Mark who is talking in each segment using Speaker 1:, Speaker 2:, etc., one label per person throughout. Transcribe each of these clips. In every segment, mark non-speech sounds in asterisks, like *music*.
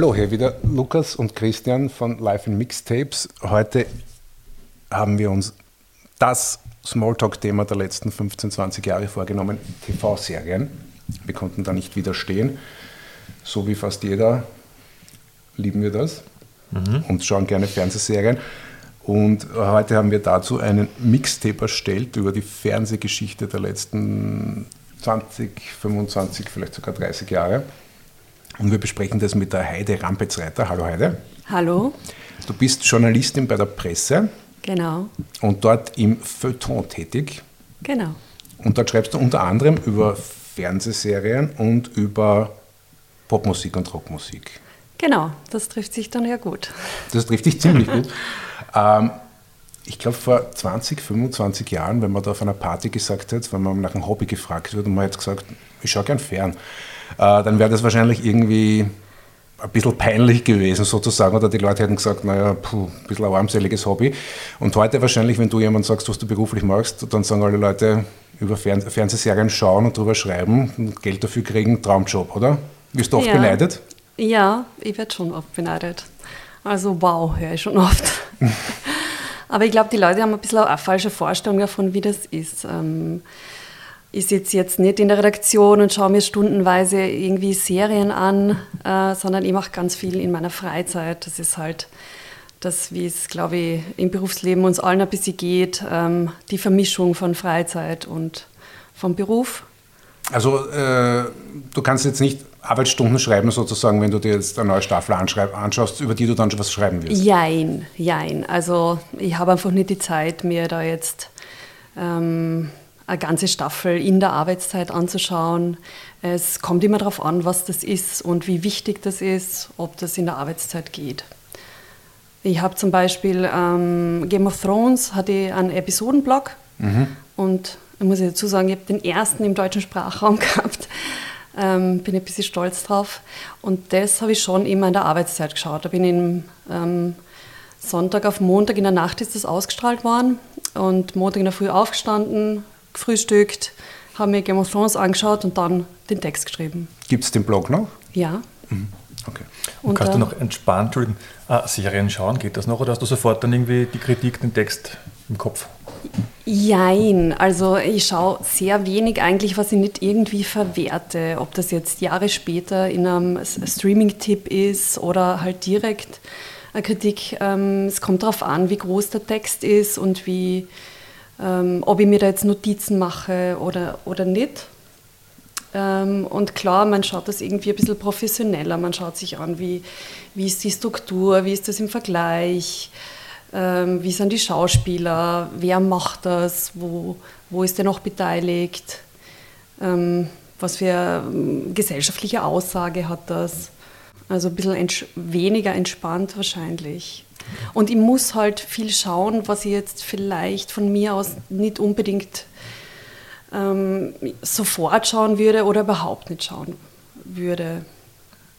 Speaker 1: Hallo, hier wieder Lukas und Christian von Live in Mixtapes. Heute haben wir uns das Smalltalk-Thema der letzten 15, 20 Jahre vorgenommen, TV-Serien. Wir konnten da nicht widerstehen. So wie fast jeder lieben wir das mhm. und schauen gerne Fernsehserien. Und heute haben wir dazu einen Mixtape erstellt über die Fernsehgeschichte der letzten 20, 25, vielleicht sogar 30 Jahre. Und wir besprechen das mit der Heide Rampetzreiter. Hallo Heide.
Speaker 2: Hallo.
Speaker 1: Du bist Journalistin bei der Presse.
Speaker 2: Genau.
Speaker 1: Und dort im Feuilleton tätig.
Speaker 2: Genau.
Speaker 1: Und dort schreibst du unter anderem über Fernsehserien und über Popmusik und Rockmusik.
Speaker 2: Genau, das trifft sich dann ja gut.
Speaker 1: Das trifft sich ziemlich gut. *laughs* Ähm, ich glaube, vor 20, 25 Jahren, wenn man da auf einer Party gesagt hätte, wenn man nach einem Hobby gefragt wird und man hätte gesagt, ich schaue gern fern, dann wäre das wahrscheinlich irgendwie ein bisschen peinlich gewesen sozusagen oder die Leute hätten gesagt, naja, puh, ein bisschen ein armseliges Hobby. Und heute wahrscheinlich, wenn du jemand sagst, was du beruflich machst, dann sagen alle Leute über Fern Fernsehserien schauen und drüber schreiben und Geld dafür kriegen, Traumjob, oder? Wirst du oft
Speaker 2: ja.
Speaker 1: beneidet?
Speaker 2: Ja, ich werde schon oft beneidet. Also wow, höre ich schon oft. *laughs* Aber ich glaube, die Leute haben ein bisschen eine falsche Vorstellung davon, wie das ist. Ähm, ich sitze jetzt nicht in der Redaktion und schaue mir stundenweise irgendwie Serien an, äh, sondern ich mache ganz viel in meiner Freizeit. Das ist halt das, wie es, glaube ich, im Berufsleben uns allen ein bisschen geht, ähm, die Vermischung von Freizeit und vom Beruf.
Speaker 1: Also äh, du kannst jetzt nicht Arbeitsstunden schreiben, sozusagen, wenn du dir jetzt eine neue Staffel anschaust, über die du dann schon was schreiben wirst?
Speaker 2: Jein, jein. Also ich habe einfach nicht die Zeit, mir da jetzt ähm, eine ganze Staffel in der Arbeitszeit anzuschauen. Es kommt immer darauf an, was das ist und wie wichtig das ist, ob das in der Arbeitszeit geht. Ich habe zum Beispiel ähm, Game of Thrones, hatte einen Episodenblog mhm. und ich muss dazu sagen, ich habe den ersten im deutschen Sprachraum *laughs* gehabt. Ähm, bin ein bisschen stolz drauf. Und das habe ich schon immer in der Arbeitszeit geschaut. Da bin ich im, ähm, Sonntag auf Montag in der Nacht ist das ausgestrahlt worden und Montag in der Früh aufgestanden, gefrühstückt, habe mir Game of Thrones angeschaut und dann den Text geschrieben.
Speaker 1: Gibt es den Blog noch?
Speaker 2: Ja.
Speaker 1: Mhm. Okay.
Speaker 3: Und, und kannst äh, du noch entspannt äh, Serien schauen? Geht das noch oder hast du sofort dann irgendwie die Kritik, den Text im Kopf?
Speaker 2: Jein, also ich schaue sehr wenig eigentlich, was ich nicht irgendwie verwerte. Ob das jetzt Jahre später in einem Streaming-Tipp ist oder halt direkt eine Kritik. Ähm, es kommt darauf an, wie groß der Text ist und wie, ähm, ob ich mir da jetzt Notizen mache oder, oder nicht. Ähm, und klar, man schaut das irgendwie ein bisschen professioneller. Man schaut sich an, wie, wie ist die Struktur, wie ist das im Vergleich ähm, wie sind die Schauspieler, wer macht das, wo, wo ist der noch beteiligt, ähm, was für ähm, gesellschaftliche Aussage hat das. Also ein bisschen ents weniger entspannt wahrscheinlich. Und ich muss halt viel schauen, was ich jetzt vielleicht von mir aus nicht unbedingt ähm, sofort schauen würde oder überhaupt nicht schauen würde.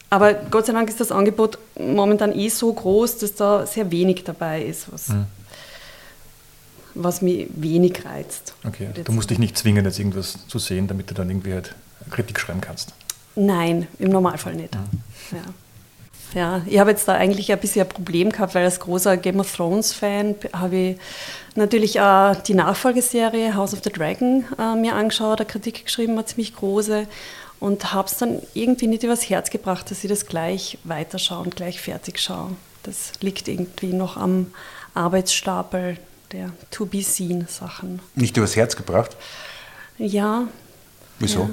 Speaker 2: Aber Gott sei Dank ist das Angebot momentan eh so groß, dass da sehr wenig dabei ist, was, mhm. was mich wenig reizt.
Speaker 3: Okay, du musst dich nicht zwingen, jetzt irgendwas zu sehen, damit du dann irgendwie halt Kritik schreiben kannst.
Speaker 2: Nein, im Normalfall nicht. Mhm. Ja. Ja, ich habe jetzt da eigentlich ein bisschen ein Problem gehabt, weil als großer Game of Thrones-Fan habe ich natürlich auch die Nachfolgeserie House of the Dragon äh, mir angeschaut, eine Kritik geschrieben, eine ziemlich große und habe es dann irgendwie nicht übers Herz gebracht, dass ich das gleich weiterschaue und gleich fertig schaue. Das liegt irgendwie noch am Arbeitsstapel der To-Be-Seen-Sachen.
Speaker 1: Nicht übers Herz gebracht?
Speaker 2: Ja.
Speaker 1: Wieso?
Speaker 2: Ja.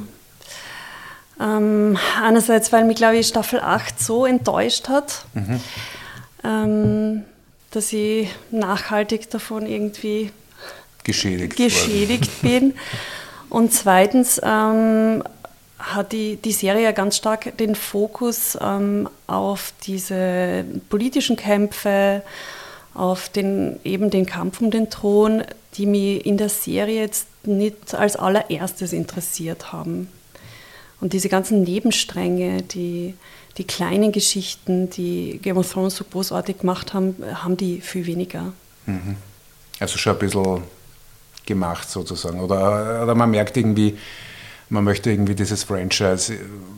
Speaker 2: Ähm, einerseits, weil mich, glaube ich, Staffel 8 so enttäuscht hat, mhm. ähm, dass ich nachhaltig davon irgendwie
Speaker 1: geschädigt,
Speaker 2: geschädigt *laughs* bin. Und zweitens ähm, hat die, die Serie ja ganz stark den Fokus ähm, auf diese politischen Kämpfe, auf den, eben den Kampf um den Thron, die mich in der Serie jetzt nicht als allererstes interessiert haben. Und diese ganzen Nebenstränge, die, die kleinen Geschichten, die Game of Thrones so großartig gemacht haben, haben die viel weniger.
Speaker 1: Mhm. Also schon ein bisschen gemacht sozusagen. Oder, oder man merkt irgendwie, man möchte irgendwie dieses Franchise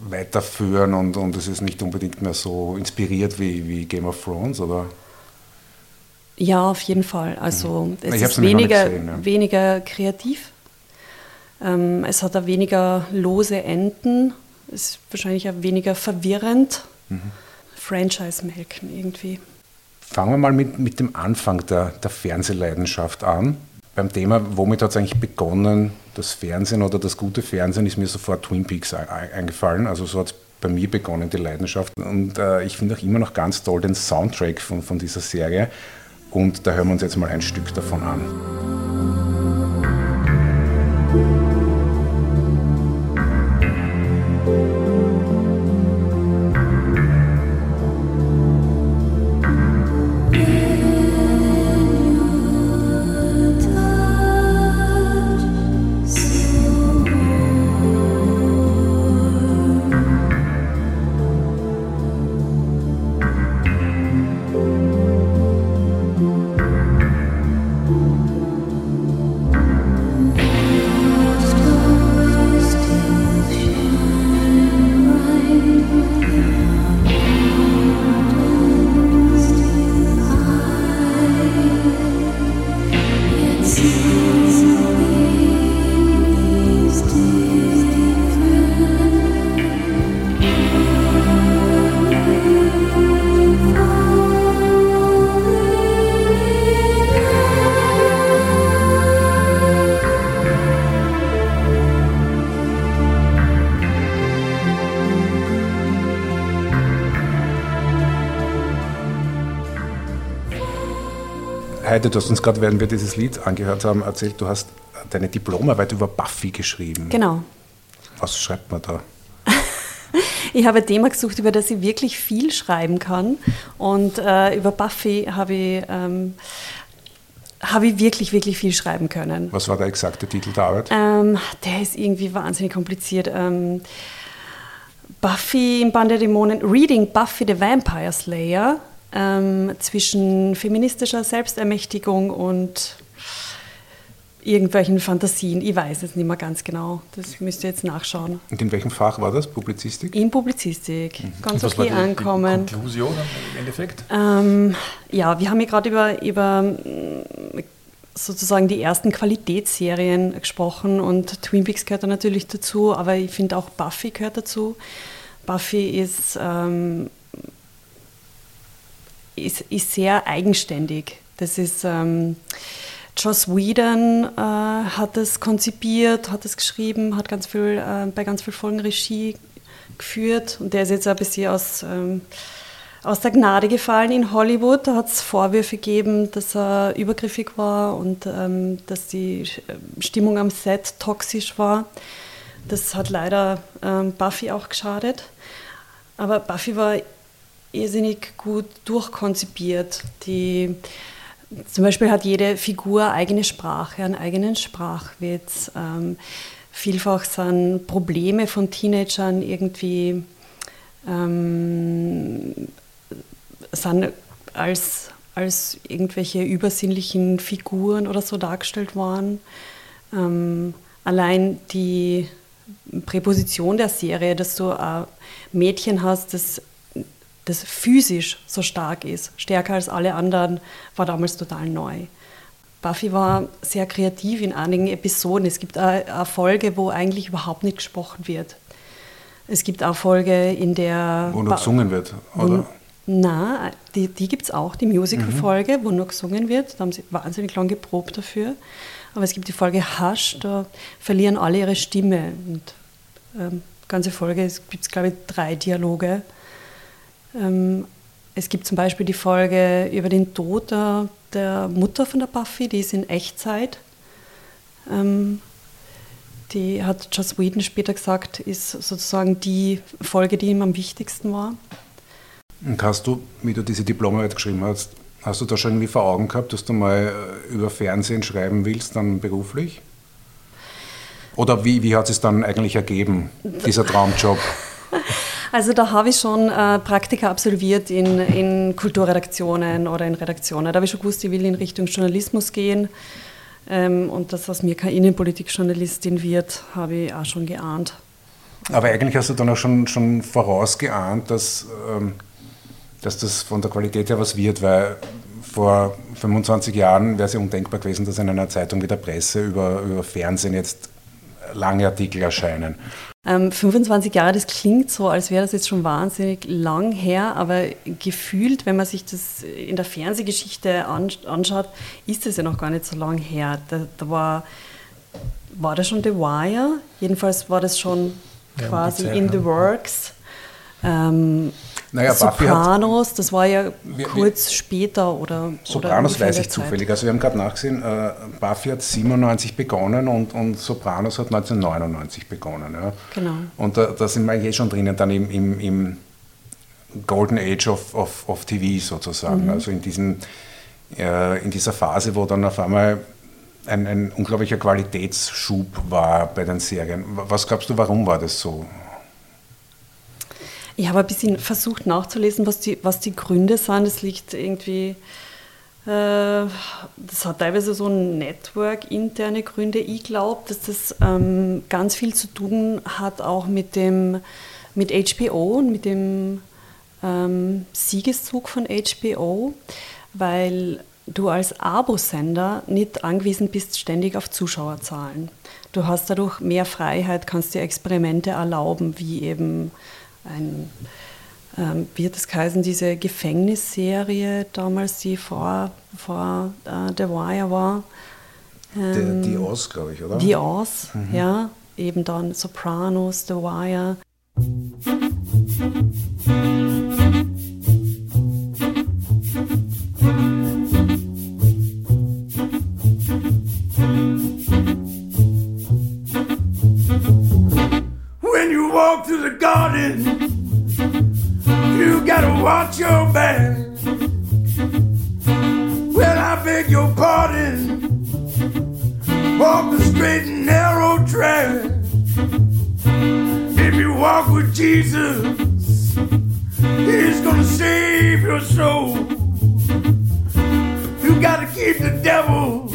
Speaker 1: weiterführen und, und es ist nicht unbedingt mehr so inspiriert wie, wie Game of Thrones, oder?
Speaker 2: Ja, auf jeden Fall. Also mhm. es ist weniger, gesehen, ja. weniger kreativ. Ähm, es hat auch weniger lose Enden. Es ist wahrscheinlich auch weniger verwirrend. Mhm. Franchise-Melken irgendwie.
Speaker 1: Fangen wir mal mit, mit dem Anfang der, der Fernsehleidenschaft an beim Thema, womit hat es eigentlich begonnen, das Fernsehen oder das gute Fernsehen, ist mir sofort Twin Peaks eingefallen. Also so hat es bei mir begonnen, die Leidenschaft. Und äh, ich finde auch immer noch ganz toll den Soundtrack von, von dieser Serie. Und da hören wir uns jetzt mal ein Stück davon an. Du hast uns gerade, während wir dieses Lied angehört haben, erzählt, du hast deine Diplomarbeit über Buffy geschrieben.
Speaker 2: Genau.
Speaker 1: Was schreibt man da? *laughs*
Speaker 2: ich habe ein Thema gesucht, über das ich wirklich viel schreiben kann. Und äh, über Buffy habe ich, ähm, habe ich wirklich, wirklich viel schreiben können.
Speaker 1: Was war der exakte Titel der Arbeit?
Speaker 2: Ähm, der ist irgendwie wahnsinnig kompliziert. Ähm, Buffy im Band der Dämonen, Reading Buffy the Vampire Slayer ähm, zwischen feministischer Selbstermächtigung und irgendwelchen Fantasien. Ich weiß es nicht mehr ganz genau. Das müsst ihr jetzt nachschauen.
Speaker 1: Und in welchem Fach war das? Publizistik?
Speaker 2: In Publizistik. Mhm. Ganz okay die, ankommen.
Speaker 3: Die Konklusion im Endeffekt?
Speaker 2: Ähm, ja, wir haben hier gerade über, über sozusagen die ersten Qualitätsserien gesprochen und Twin Peaks gehört da natürlich dazu, aber ich finde auch Buffy gehört dazu. Buffy ist ähm, ist, ist sehr eigenständig. Das ist ähm, Joss Whedon äh, hat es konzipiert, hat es geschrieben, hat ganz viel, äh, bei ganz vielen Folgen Regie geführt und der ist jetzt ein bisschen aus, ähm, aus der Gnade gefallen in Hollywood. Da hat es Vorwürfe gegeben, dass er übergriffig war und ähm, dass die Stimmung am Set toxisch war. Das hat leider ähm, Buffy auch geschadet. Aber Buffy war irrsinnig gut durchkonzipiert. Die, zum Beispiel hat jede Figur eigene Sprache, einen eigenen Sprachwitz. Ähm, vielfach sind Probleme von Teenagern irgendwie ähm, sind als, als irgendwelche übersinnlichen Figuren oder so dargestellt worden. Ähm, allein die Präposition der Serie, dass du ein Mädchen hast, das das physisch so stark ist, stärker als alle anderen, war damals total neu. Buffy war sehr kreativ in einigen Episoden. Es gibt eine Folge, wo eigentlich überhaupt nicht gesprochen wird. Es gibt eine Folge, in der.
Speaker 1: Wo nur gesungen wird, oder?
Speaker 2: Na, die, die gibt es auch, die Musical-Folge, mhm. wo nur gesungen wird. Da haben sie wahnsinnig lang geprobt dafür. Aber es gibt die Folge Hush, da verlieren alle ihre Stimme. Und ähm, ganze Folge gibt es, glaube ich, drei Dialoge. Ähm, es gibt zum Beispiel die Folge über den Tod der, der Mutter von der Buffy, die ist in Echtzeit. Ähm, die hat Joss Whedon später gesagt, ist sozusagen die Folge, die ihm am wichtigsten war.
Speaker 1: Und hast du, wie du diese Diplomarbeit geschrieben hast, hast du da schon irgendwie vor Augen gehabt, dass du mal äh, über Fernsehen schreiben willst, dann beruflich? Oder wie, wie hat es dann eigentlich ergeben, dieser Traumjob? *laughs*
Speaker 2: Also da habe ich schon äh, Praktika absolviert in, in Kulturredaktionen oder in Redaktionen. Da habe ich schon gewusst, ich will in Richtung Journalismus gehen. Ähm, und dass aus mir keine Innenpolitikjournalistin wird, habe ich auch schon geahnt.
Speaker 1: Aber eigentlich hast du dann auch schon, schon vorausgeahnt, dass, ähm, dass das von der Qualität her was wird, weil vor 25 Jahren wäre es ja undenkbar gewesen, dass in einer Zeitung wie der Presse über, über Fernsehen jetzt lange Artikel erscheinen.
Speaker 2: Ähm, 25 Jahre, das klingt so, als wäre das jetzt schon wahnsinnig lang her, aber gefühlt, wenn man sich das in der Fernsehgeschichte anschaut, ist das ja noch gar nicht so lang her. Da, da war, war das schon The Wire? Jedenfalls war das schon ja, quasi in the works. Ähm, naja, Sopranos, das war ja wir, kurz wir, später oder.
Speaker 1: Sopranos oder weiß ich zufällig. Also wir haben gerade nachgesehen, äh, Buffy hat 97 begonnen und, und Sopranos hat 1999 begonnen. Ja.
Speaker 2: Genau.
Speaker 1: Und da, da sind wir eh schon drinnen dann im, im, im Golden Age of, of, of TV sozusagen. Mhm. Also in, diesen, äh, in dieser Phase, wo dann auf einmal ein, ein unglaublicher Qualitätsschub war bei den Serien. Was glaubst du, warum war das so?
Speaker 2: Ich habe ein bisschen versucht nachzulesen, was die, was die Gründe sind. Es liegt irgendwie, äh, das hat teilweise so Network-interne Gründe. Ich glaube, dass das ähm, ganz viel zu tun hat auch mit dem, mit HBO und mit dem ähm, Siegeszug von HBO, weil du als Abosender nicht angewiesen bist ständig auf Zuschauerzahlen. Du hast dadurch mehr Freiheit, kannst dir Experimente erlauben, wie eben ein, ähm, wie hat das geheißen, diese Gefängnisserie damals, die vor, vor äh, The Wire war.
Speaker 1: Ähm, die Oz, glaube ich, oder?
Speaker 2: Die Oz, mhm. ja. Eben dann Sopranos, The Wire.
Speaker 4: When walk through the garden, you gotta watch your back. Well, I beg your pardon. Walk the straight and narrow track. If you walk with Jesus, He's gonna save your soul. You gotta keep the devil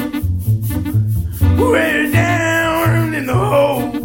Speaker 4: way down in the hole.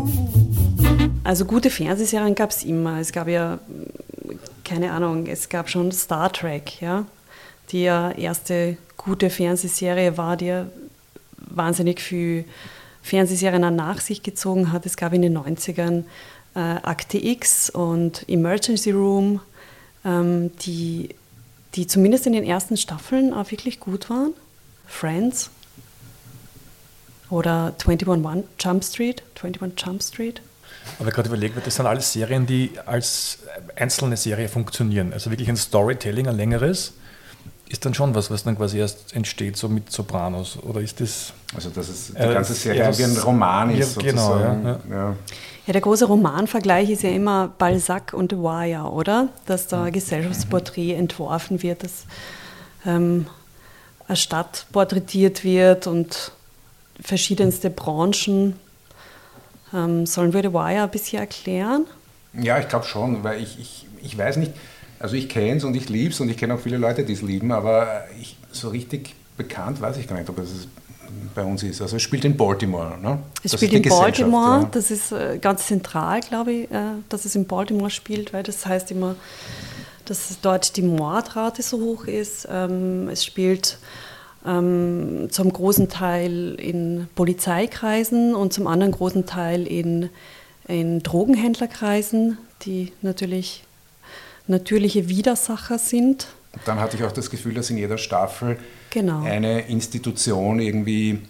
Speaker 2: Also gute Fernsehserien gab es immer. Es gab ja, keine Ahnung, es gab schon Star Trek, ja, die ja erste gute Fernsehserie war, die ja wahnsinnig viel Fernsehserien nach sich gezogen hat. Es gab in den 90ern äh, Akte X und Emergency Room, ähm, die, die zumindest in den ersten Staffeln auch wirklich gut waren. Friends oder 21 Jump Street, 21 Jump Street.
Speaker 3: Aber gerade überlegt wird, das sind alles Serien, die als einzelne Serie funktionieren. Also wirklich ein Storytelling, ein längeres, ist dann schon was, was dann quasi erst entsteht, so mit Sopranos. Oder ist das.
Speaker 1: Also, dass es die äh, ganze Serie äh, wie ein Roman ist. Ja, genau,
Speaker 2: ja, ja. ja. Ja, der große Romanvergleich ist ja immer Balzac und The Wire, oder? Dass da ein Gesellschaftsporträt entworfen wird, dass ähm, eine Stadt porträtiert wird und verschiedenste Branchen. Ähm, sollen wir The Wire ein bisschen erklären?
Speaker 1: Ja, ich glaube schon, weil ich, ich, ich weiß nicht, also ich kenne es und ich liebe es und ich kenne auch viele Leute, die es lieben, aber ich, so richtig bekannt weiß ich gar nicht, ob es bei uns ist. Also es spielt in Baltimore. Ne?
Speaker 2: Es das spielt in Baltimore, ja. das ist äh, ganz zentral, glaube ich, äh, dass es in Baltimore spielt, weil das heißt immer, dass dort die Mordrate so hoch ist. Ähm, es spielt ähm, zum großen Teil in Polizeikreisen und zum anderen großen Teil in, in Drogenhändlerkreisen, die natürlich natürliche Widersacher sind.
Speaker 1: Dann hatte ich auch das Gefühl, dass in jeder Staffel genau. eine Institution irgendwie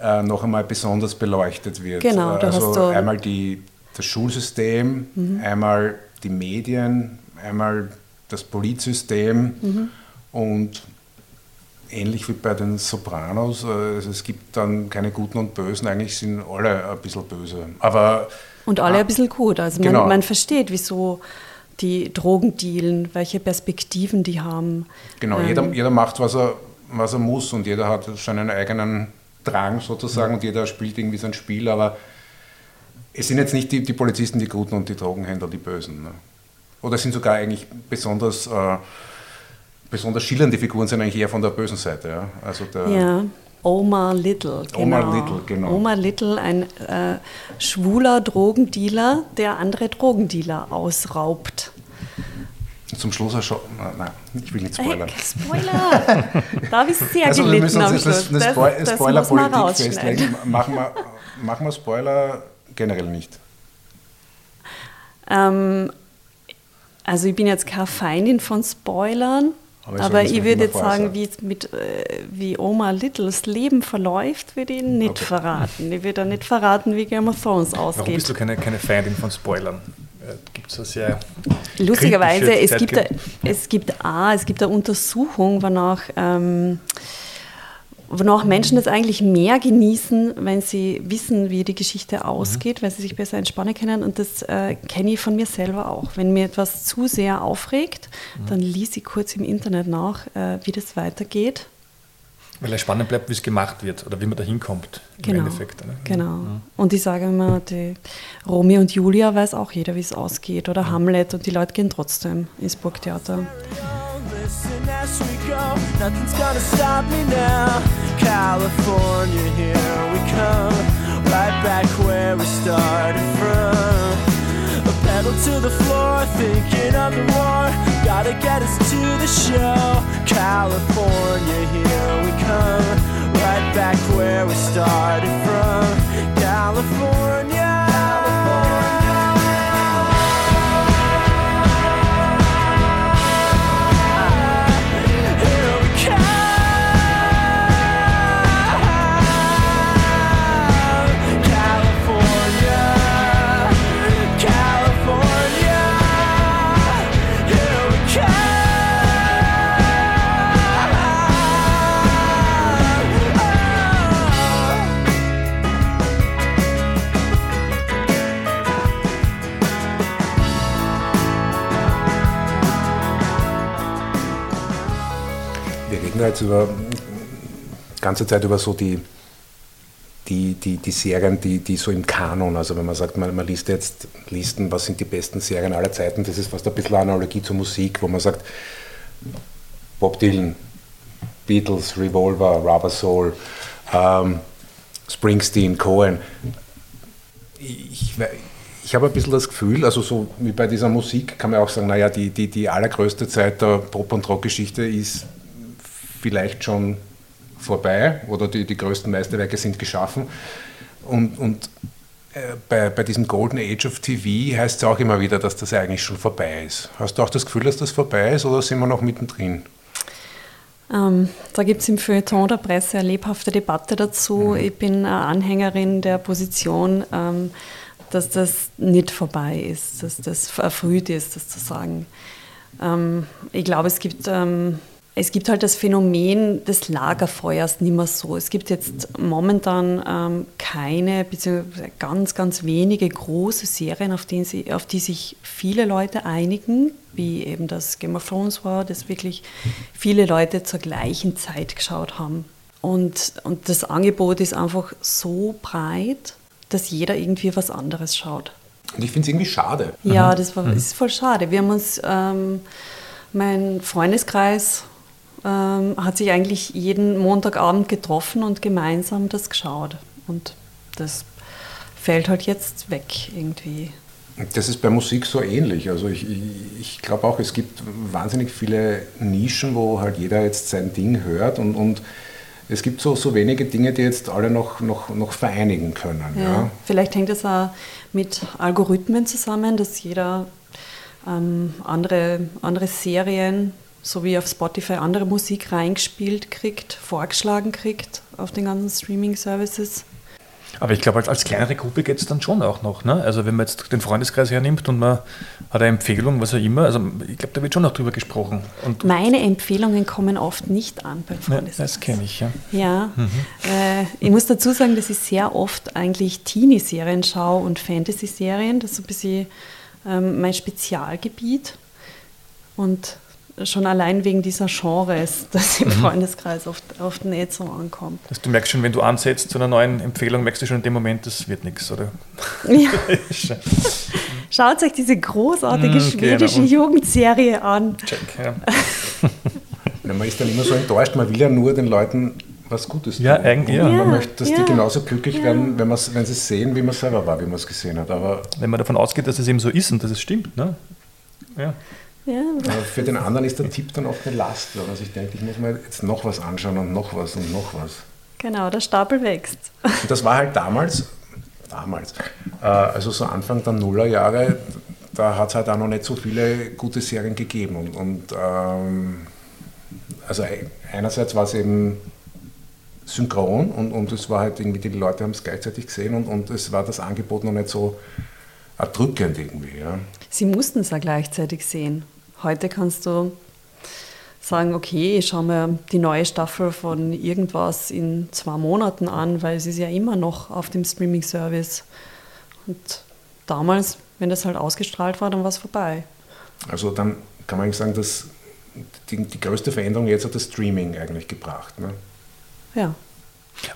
Speaker 1: äh, noch einmal besonders beleuchtet wird.
Speaker 2: Genau,
Speaker 1: also einmal die, das Schulsystem, mhm. einmal die Medien, einmal das Polizsystem mhm. und ähnlich wie bei den Sopranos. Also es gibt dann keine Guten und Bösen, eigentlich sind alle ein bisschen böse. Aber
Speaker 2: und alle ein bisschen gut. Also man,
Speaker 1: Genau.
Speaker 2: man versteht, wieso die Drogen dealen, welche Perspektiven die haben.
Speaker 1: Genau,
Speaker 2: Ähm,
Speaker 1: jeder, jeder macht, was er, was er muss und jeder hat seinen eigenen Drang sozusagen und jeder spielt irgendwie sein Spiel, aber es sind jetzt nicht die, die Polizisten die Guten und die Drogenhändler die Bösen. Ne? Oder es sind sogar eigentlich besonders, äh, besonders schillernde Figuren, sind eigentlich eher von der bösen Seite. Ja? Also der,
Speaker 2: Ja. Omar Little, genau.
Speaker 1: Omar Little, genau.
Speaker 2: Omar Little, ein äh, schwuler Drogendealer, der andere Drogendealer ausraubt.
Speaker 1: Zum Schluss auch schon, nein, ich will nicht spoilern.
Speaker 2: Hey, Spoiler! da ich sehr
Speaker 1: Also wir
Speaker 2: gelitten
Speaker 1: müssen
Speaker 2: am
Speaker 1: uns
Speaker 2: Schluss.
Speaker 1: jetzt eine Spo
Speaker 2: das
Speaker 1: Spoilerpolitik festlegen. Machen wir, machen wir Spoiler generell nicht.
Speaker 2: Ähm, also ich bin jetzt keine Feindin von Spoilern,
Speaker 1: Aber
Speaker 2: aber,
Speaker 1: ich
Speaker 2: würde jetzt sagen, wie, es mit, äh, wie Oma Littles Leben verläuft, würde ich nicht
Speaker 1: Okay.
Speaker 2: verraten. Ich würde nicht verraten, wie Game of Thrones
Speaker 3: Warum bist
Speaker 2: ausgeht.
Speaker 3: du keine, keine Feindin von Spoilern? Gibt es sehr
Speaker 2: Lustigerweise, es gibt, es gibt A, es gibt eine Untersuchung, wonach, ähm, wonach Menschen das eigentlich mehr genießen, wenn sie wissen, wie die Geschichte ausgeht, weil sie sich besser entspannen können. Und das äh, kenne ich von mir selber auch. Wenn mir etwas zu sehr aufregt, dann lies ich kurz im Internet nach, äh, wie das weitergeht.
Speaker 3: Weil es spannend bleibt, wie es gemacht wird oder wie man da hinkommt im
Speaker 2: Genau.
Speaker 3: Endeffekt. Ne?
Speaker 2: Genau. Und ich sage immer, die Romeo und Julia weiß auch jeder, wie es ausgeht. Oder Hamlet und die Leute gehen trotzdem ins Burgtheater.
Speaker 5: California, here we come, right back where we started from. A pedal to the floor, thinking of the war. Gotta get us to the show. California, here we come, right back where we started from. California.
Speaker 1: Wir reden da jetzt über ganze Zeit über so die, die, die, die Serien, die, die so im Kanon, also wenn man sagt, man, man liest jetzt Listen, was sind die besten Serien aller Zeiten, das ist fast ein bisschen eine Analogie zur Musik, wo man sagt, Bob Dylan, Beatles, Revolver, Rubber Soul, ähm, Springsteen, Cohen. Ich, ich habe ein bisschen das Gefühl, also so wie bei dieser Musik kann man auch sagen, naja, die, die, die allergrößte Zeit der Pop- und Rockgeschichte ist vielleicht schon vorbei oder die, die größten Meisterwerke sind geschaffen. Und, und äh, bei, bei diesem Golden Age of TV heißt es auch immer wieder, dass das eigentlich schon vorbei ist. Hast du auch das Gefühl, dass das vorbei ist oder sind wir noch mittendrin?
Speaker 2: Ähm, da gibt es im Feuilleton der Presse eine lebhafte Debatte dazu. Ich bin eine Anhängerin der Position, ähm, dass das nicht vorbei ist, dass das verfrüht ist, das zu sagen. Ähm, ich glaube, es gibt, ähm, es gibt halt das Phänomen des Lagerfeuers nicht mehr so. Es gibt jetzt momentan ähm, keine, beziehungsweise ganz, ganz wenige große Serien, auf, denen sie, auf die sich viele Leute einigen, wie eben das Game of Thrones war, das wirklich viele Leute zur gleichen Zeit geschaut haben. Und, und das Angebot ist einfach so breit, dass jeder irgendwie was anderes schaut.
Speaker 1: Und ich finde es irgendwie schade.
Speaker 2: Ja, das war, ist voll schade. Wir haben uns, ähm, mein Freundeskreis ähm, hat sich eigentlich jeden Montagabend getroffen und gemeinsam das geschaut. Und das fällt halt jetzt weg irgendwie.
Speaker 1: Das ist bei Musik so ähnlich. Also ich, ich, ich glaube auch, es gibt wahnsinnig viele Nischen, wo halt jeder jetzt sein Ding hört und, und es gibt so, so wenige Dinge, die jetzt alle noch, noch, noch vereinigen können. Ja.
Speaker 2: Ja. Vielleicht hängt es auch mit Algorithmen zusammen, dass jeder ähm, andere, andere Serien, so wie auf Spotify, andere Musik reingespielt kriegt, vorgeschlagen kriegt auf den ganzen Streaming-Services.
Speaker 3: Aber ich glaube, als, als kleinere Gruppe geht es dann schon auch noch. Ne? Also wenn man jetzt den Freundeskreis hernimmt und man hat eine Empfehlung, was auch immer, also ich glaube, da wird schon noch drüber gesprochen. Und
Speaker 2: Meine Empfehlungen kommen oft nicht an beim
Speaker 3: ja,
Speaker 2: Freundeskreis.
Speaker 3: das kenne ich, ja.
Speaker 2: Ja, äh, ich muss dazu sagen, dass ich sehr oft eigentlich Teenie-Serien schaue und Fantasy-Serien. Das ist so ein bisschen ähm, mein Spezialgebiet. Und schon allein wegen dieser Genres, *laughs* dass im Freundeskreis oft, oft nicht so ankommt.
Speaker 3: Also du merkst schon, wenn du ansetzt zu einer neuen Empfehlung, merkst du schon in dem Moment, das wird nichts, oder?
Speaker 2: Ja. *laughs* Schaut euch diese großartige
Speaker 3: Mm,
Speaker 2: schwedische
Speaker 3: genau.
Speaker 2: Jugendserie an.
Speaker 3: Check, *laughs* ja.
Speaker 1: Man ist dann immer so enttäuscht, man will ja nur den Leuten was Gutes tun.
Speaker 3: Ja, eigentlich, ja.
Speaker 1: Und
Speaker 2: Ja,
Speaker 1: man möchte, dass
Speaker 2: ja.
Speaker 1: die genauso glücklich
Speaker 2: Ja.
Speaker 1: werden, wenn, wenn sie es sehen, wie man selber war, wie man es gesehen hat. Aber
Speaker 3: Wenn man davon ausgeht, dass es eben so ist und dass es stimmt. Ne? Ja.
Speaker 2: Ja,
Speaker 1: für den anderen ist der Tipp dann oft eine Last, weil man sich denkt, ich muss mir jetzt noch was anschauen und noch was und noch was.
Speaker 2: genau, der Stapel wächst.
Speaker 1: Und das war halt damals, damals, äh, also so Anfang der Nullerjahre, da hat es halt auch noch nicht so viele gute Serien gegeben. Und, und ähm, also e- einerseits war es eben synchron und, und es war halt irgendwie, die Leute haben es gleichzeitig gesehen und, und es war das Angebot noch nicht so erdrückend irgendwie. Ja.
Speaker 2: Sie mussten es ja gleichzeitig sehen. Heute kannst du sagen, okay, ich schaue mir die neue Staffel von irgendwas in zwei Monaten an, weil es ist ja immer noch auf dem Streaming-Service. Und damals, wenn das halt ausgestrahlt war, dann war es vorbei.
Speaker 1: Also dann kann man eigentlich sagen, dass die, die größte Veränderung jetzt hat das Streaming eigentlich gebracht. Ne?
Speaker 2: Ja.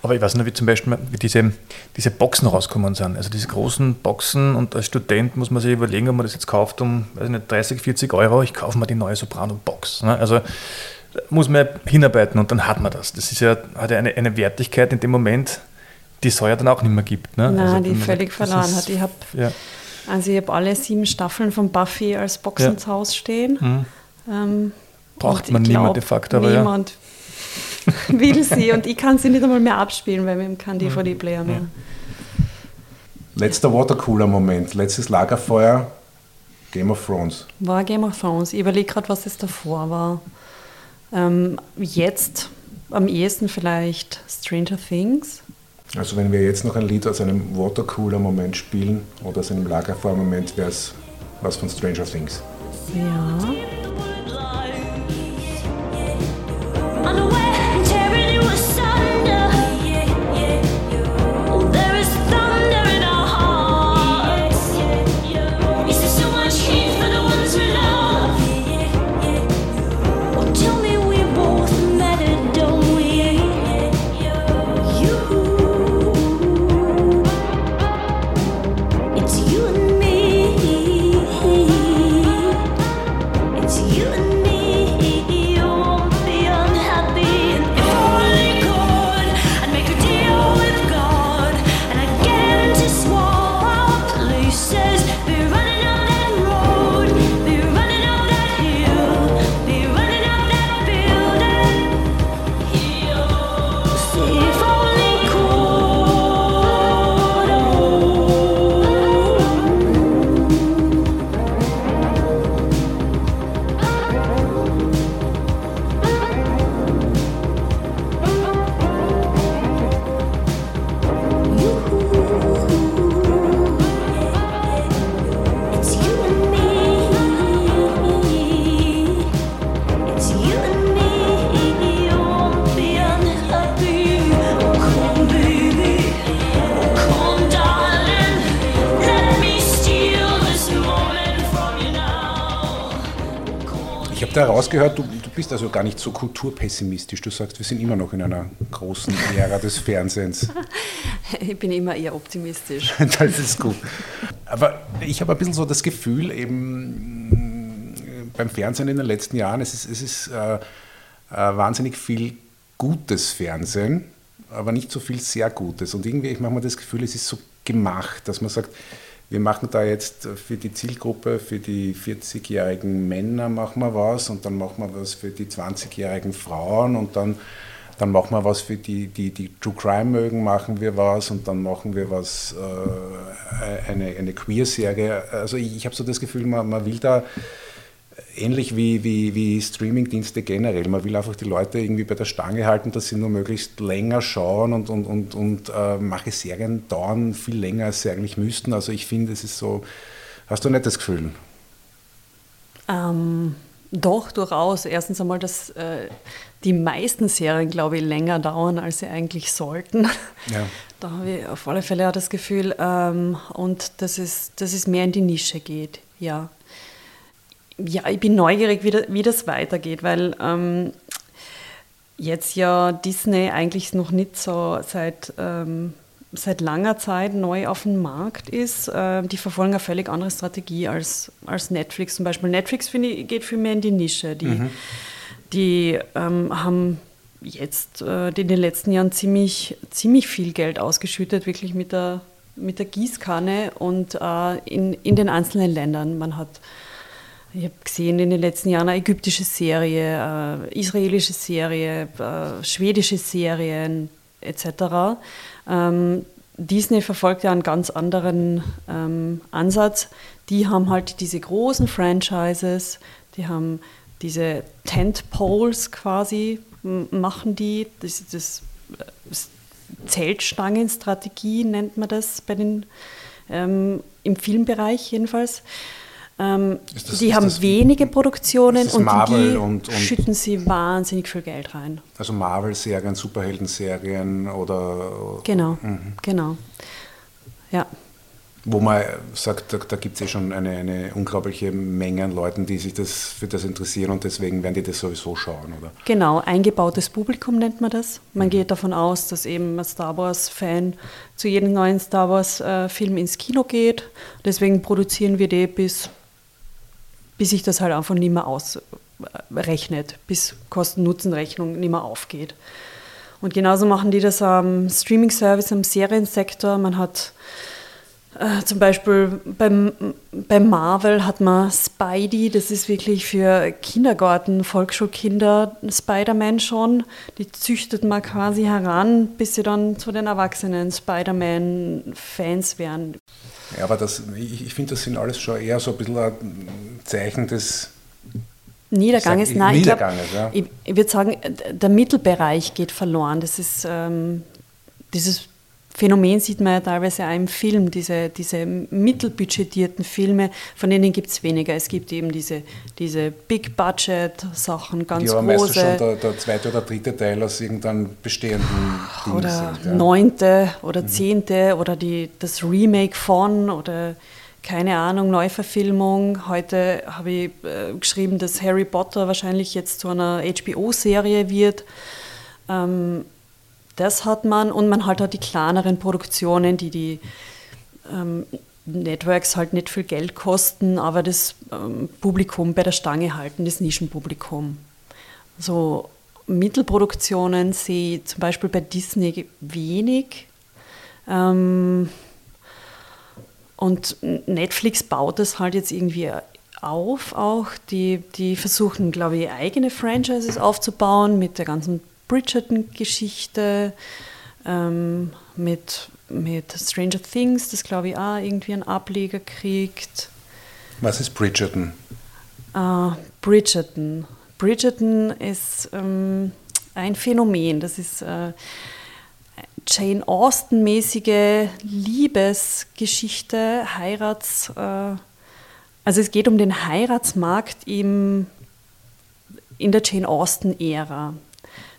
Speaker 3: Aber ich weiß noch, wie zum Beispiel mal, diese, diese Boxen rauskommen sind. Also diese großen Boxen und als Student muss man sich überlegen, ob man das jetzt kauft um weiß ich nicht, 30, 40 Euro. Ich kaufe mir die neue Soprano-Box. Ne? Also da muss man hinarbeiten und dann hat man das. Das ist ja, hat ja eine, eine Wertigkeit in dem Moment, die es heuer dann auch nicht mehr gibt. Ne?
Speaker 2: Nein,
Speaker 3: Also
Speaker 2: die völlig verloren
Speaker 3: ist-
Speaker 2: hat. Ich habe
Speaker 3: Ja.
Speaker 2: also ich hab alle sieben Staffeln von Buffy als Boxen
Speaker 3: Ja.
Speaker 2: zu Hause stehen.
Speaker 3: Mhm.
Speaker 2: Ähm,
Speaker 3: Braucht man niemand de facto, aber ja. *laughs*
Speaker 2: Will sie und ich kann sie nicht einmal mehr abspielen, weil wir keinen DVD-Player mehr.
Speaker 1: Letzter Watercooler-Moment, letztes Lagerfeuer, Game of Thrones.
Speaker 2: War Game of Thrones. Ich überlege gerade, was es davor war. Ähm, jetzt am ehesten vielleicht Stranger Things.
Speaker 1: Also wenn wir jetzt noch ein Lied aus einem Watercooler-Moment spielen oder aus einem Lagerfeuer-Moment, wäre es was von Stranger Things.
Speaker 2: Ja.
Speaker 1: Bist also gar nicht so kulturpessimistisch. Du sagst, wir sind immer noch in einer großen Ära des Fernsehens. *laughs*
Speaker 2: Ich bin immer eher optimistisch. *laughs*
Speaker 1: Das ist gut. Aber ich habe ein bisschen so das Gefühl, eben mh, beim Fernsehen in den letzten Jahren, es ist, es ist äh, äh, wahnsinnig viel gutes Fernsehen, aber nicht so viel sehr Gutes. Und irgendwie, ich mache mir das Gefühl, es ist so gemacht, dass man sagt, wir machen da jetzt für die Zielgruppe, für die 40-jährigen Männer machen wir was und dann machen wir was für die 20-jährigen Frauen und dann, dann machen wir was für die, die, die True Crime mögen, machen wir was und dann machen wir was, äh, eine, eine Queer-Serie. Also ich, ich habe so das Gefühl, man, man will da ähnlich wie, wie, wie Streamingdienste generell. Man will einfach die Leute irgendwie bei der Stange halten, dass sie nur möglichst länger schauen und, und, und, und äh, manche Serien dauern viel länger, als sie eigentlich müssten. Also ich finde, es ist so, hast du nicht das Gefühl?
Speaker 2: Ähm, doch, durchaus. Erstens einmal, dass äh, die meisten Serien, glaube ich, länger dauern, als sie eigentlich sollten. *laughs*
Speaker 1: Ja.
Speaker 2: Da habe ich auf alle Fälle auch das Gefühl. Ähm, und dass es, dass es mehr in die Nische geht, ja. Ja, ich bin neugierig, wie, da, wie das weitergeht, weil ähm, jetzt ja Disney eigentlich noch nicht so seit, ähm, seit langer Zeit neu auf dem Markt ist. Äh, die verfolgen eine völlig andere Strategie als, als Netflix zum Beispiel. Netflix finde ich, geht viel mehr in die Nische. Die, die ähm, haben jetzt äh, in den letzten Jahren ziemlich, ziemlich viel Geld ausgeschüttet, wirklich mit der, mit der Gießkanne und äh, in, in den einzelnen Ländern. Man hat ich habe gesehen in den letzten Jahren eine ägyptische Serie, äh, israelische Serie, äh, schwedische Serien etc. Ähm, Disney verfolgt ja einen ganz anderen ähm, Ansatz. Die haben halt diese großen Franchises, die haben diese Tentpoles quasi, machen die, das, das, das Zeltstangenstrategie nennt man das bei den, ähm, im Filmbereich jedenfalls. Ähm,
Speaker 1: das-
Speaker 2: die haben
Speaker 1: das-
Speaker 2: wenige Produktionen und
Speaker 1: Marvel
Speaker 2: die
Speaker 1: und- und-
Speaker 2: schütten sie wahnsinnig viel Geld rein.
Speaker 1: Also Marvel-Serien, Superhelden-Serien oder
Speaker 2: Genau,
Speaker 1: Mhm.
Speaker 2: genau. Ja.
Speaker 1: wo man sagt, da, da gibt es eh schon eine, eine unglaubliche Menge an Leuten, die sich das, für das interessieren und deswegen werden die das sowieso schauen, oder?
Speaker 2: Genau, eingebautes Publikum nennt man das. Man geht davon aus, dass eben ein Star Wars-Fan zu jedem neuen Star Wars-Film ins Kino geht. Deswegen produzieren wir die, bis, bis sich das halt einfach nicht mehr ausrechnet, bis Kosten-Nutzen-Rechnung nicht mehr aufgeht. Und genauso machen die das am Streaming-Service, am Seriensektor. Man hat äh, zum Beispiel beim, beim Marvel hat man Spidey, das ist wirklich für Kindergarten, Volksschulkinder Spider-Man schon. Die züchtet man quasi heran, bis sie dann zu den erwachsenen Spider-Man-Fans werden.
Speaker 1: Ja, aber das, ich, ich finde, das sind alles schon eher so ein bisschen ein Zeichen des
Speaker 2: Niederganges, nein, ich, glaub,
Speaker 1: Niederganges, ja.
Speaker 2: ich, ich würde sagen, der Mittelbereich geht verloren. Das ist ähm, dieses Phänomen sieht man ja teilweise auch im Film, diese, diese mittelbudgetierten Filme, von denen gibt es weniger. Es gibt eben diese, diese Big-Budget-Sachen, ganz
Speaker 1: die aber meistens schon
Speaker 2: große
Speaker 1: der, der zweite oder dritte Teil aus irgendeinem bestehenden Ding
Speaker 2: oder
Speaker 1: sind. Ja.
Speaker 2: neunte oder zehnte oder die, das Remake von oder keine Ahnung, Neuverfilmung. Heute habe ich äh, geschrieben, dass Harry Potter wahrscheinlich jetzt zu einer HBO-Serie wird. Ähm, das hat man und man halt hat die kleineren Produktionen, die die ähm, Networks halt nicht viel Geld kosten, aber das ähm, Publikum bei der Stange halten, das Nischenpublikum. So Mittelproduktionen sehe ich zum Beispiel bei Disney wenig. Ähm, und Netflix baut das halt jetzt irgendwie auf auch. Die, die versuchen, glaube ich, eigene Franchises aufzubauen mit der ganzen Bridgerton-Geschichte, ähm, mit, mit Stranger Things, das glaube ich auch irgendwie einen Ableger kriegt.
Speaker 1: Was ist Bridgerton?
Speaker 2: Äh, Bridgerton. Bridgerton ist ähm, ein Phänomen. Das ist äh, Jane Austen-mäßige Liebesgeschichte, Heirats. Äh, also es geht um den Heiratsmarkt im, in der Jane Austen-Ära.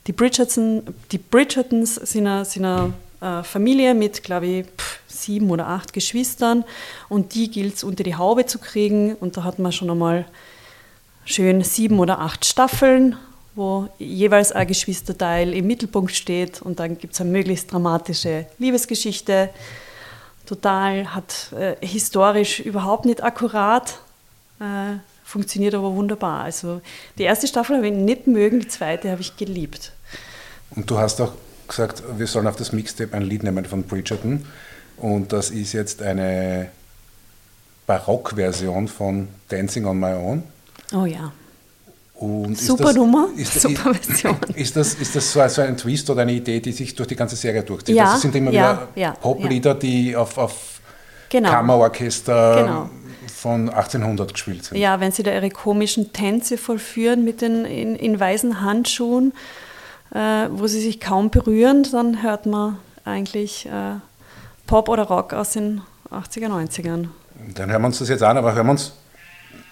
Speaker 2: Die, Bridgerton, die Bridgertons sind eine, sind eine äh, Familie mit, glaube ich, pff, sieben oder acht Geschwistern und die gilt es unter die Haube zu kriegen. Und da hat man schon einmal schön sieben oder acht Staffeln, wo jeweils ein Geschwisterteil im Mittelpunkt steht und dann gibt es eine möglichst dramatische Liebesgeschichte. Total, hat äh, historisch überhaupt nicht akkurat, äh, funktioniert aber wunderbar. Also die erste Staffel habe ich nicht mögen, die zweite habe ich geliebt.
Speaker 1: Und du hast auch gesagt, wir sollen auf das Mixtape ein Lied nehmen von Bridgerton. Und das ist jetzt eine Barockversion von Dancing on My Own.
Speaker 2: Oh ja.
Speaker 1: Und
Speaker 2: Super
Speaker 1: das-
Speaker 2: Nummer,
Speaker 1: ist,
Speaker 2: super Version. *laughs*
Speaker 1: ist das, ist das so, so ein Twist oder eine Idee, die sich durch die ganze Serie durchzieht?
Speaker 2: Ja,
Speaker 1: das sind immer
Speaker 2: ja,
Speaker 1: wieder
Speaker 2: ja,
Speaker 1: Poplieder, die auf, auf
Speaker 2: Genau.
Speaker 1: Kammerorchester
Speaker 2: Genau.
Speaker 1: Von 1800 gespielt sind.
Speaker 2: Ja, wenn sie da ihre komischen Tänze vollführen mit den in, in weißen Handschuhen, äh, wo sie sich kaum berühren, dann hört man eigentlich äh, Pop oder Rock aus den 80er, 90ern.
Speaker 1: Dann hören wir uns das jetzt an, aber hören wir uns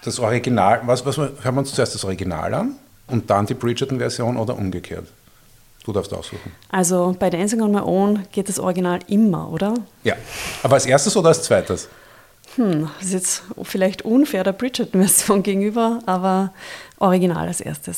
Speaker 1: das Original, was, was, hören wir uns zuerst das Original an und dann die Bridgerton-Version oder umgekehrt? Du darfst aussuchen.
Speaker 2: Also bei Dancing on My Own geht das Original immer, oder?
Speaker 1: Ja, aber als erstes oder als zweites?
Speaker 2: Hm, das ist jetzt vielleicht unfair der Bridgerton-Version gegenüber, aber Original als erstes.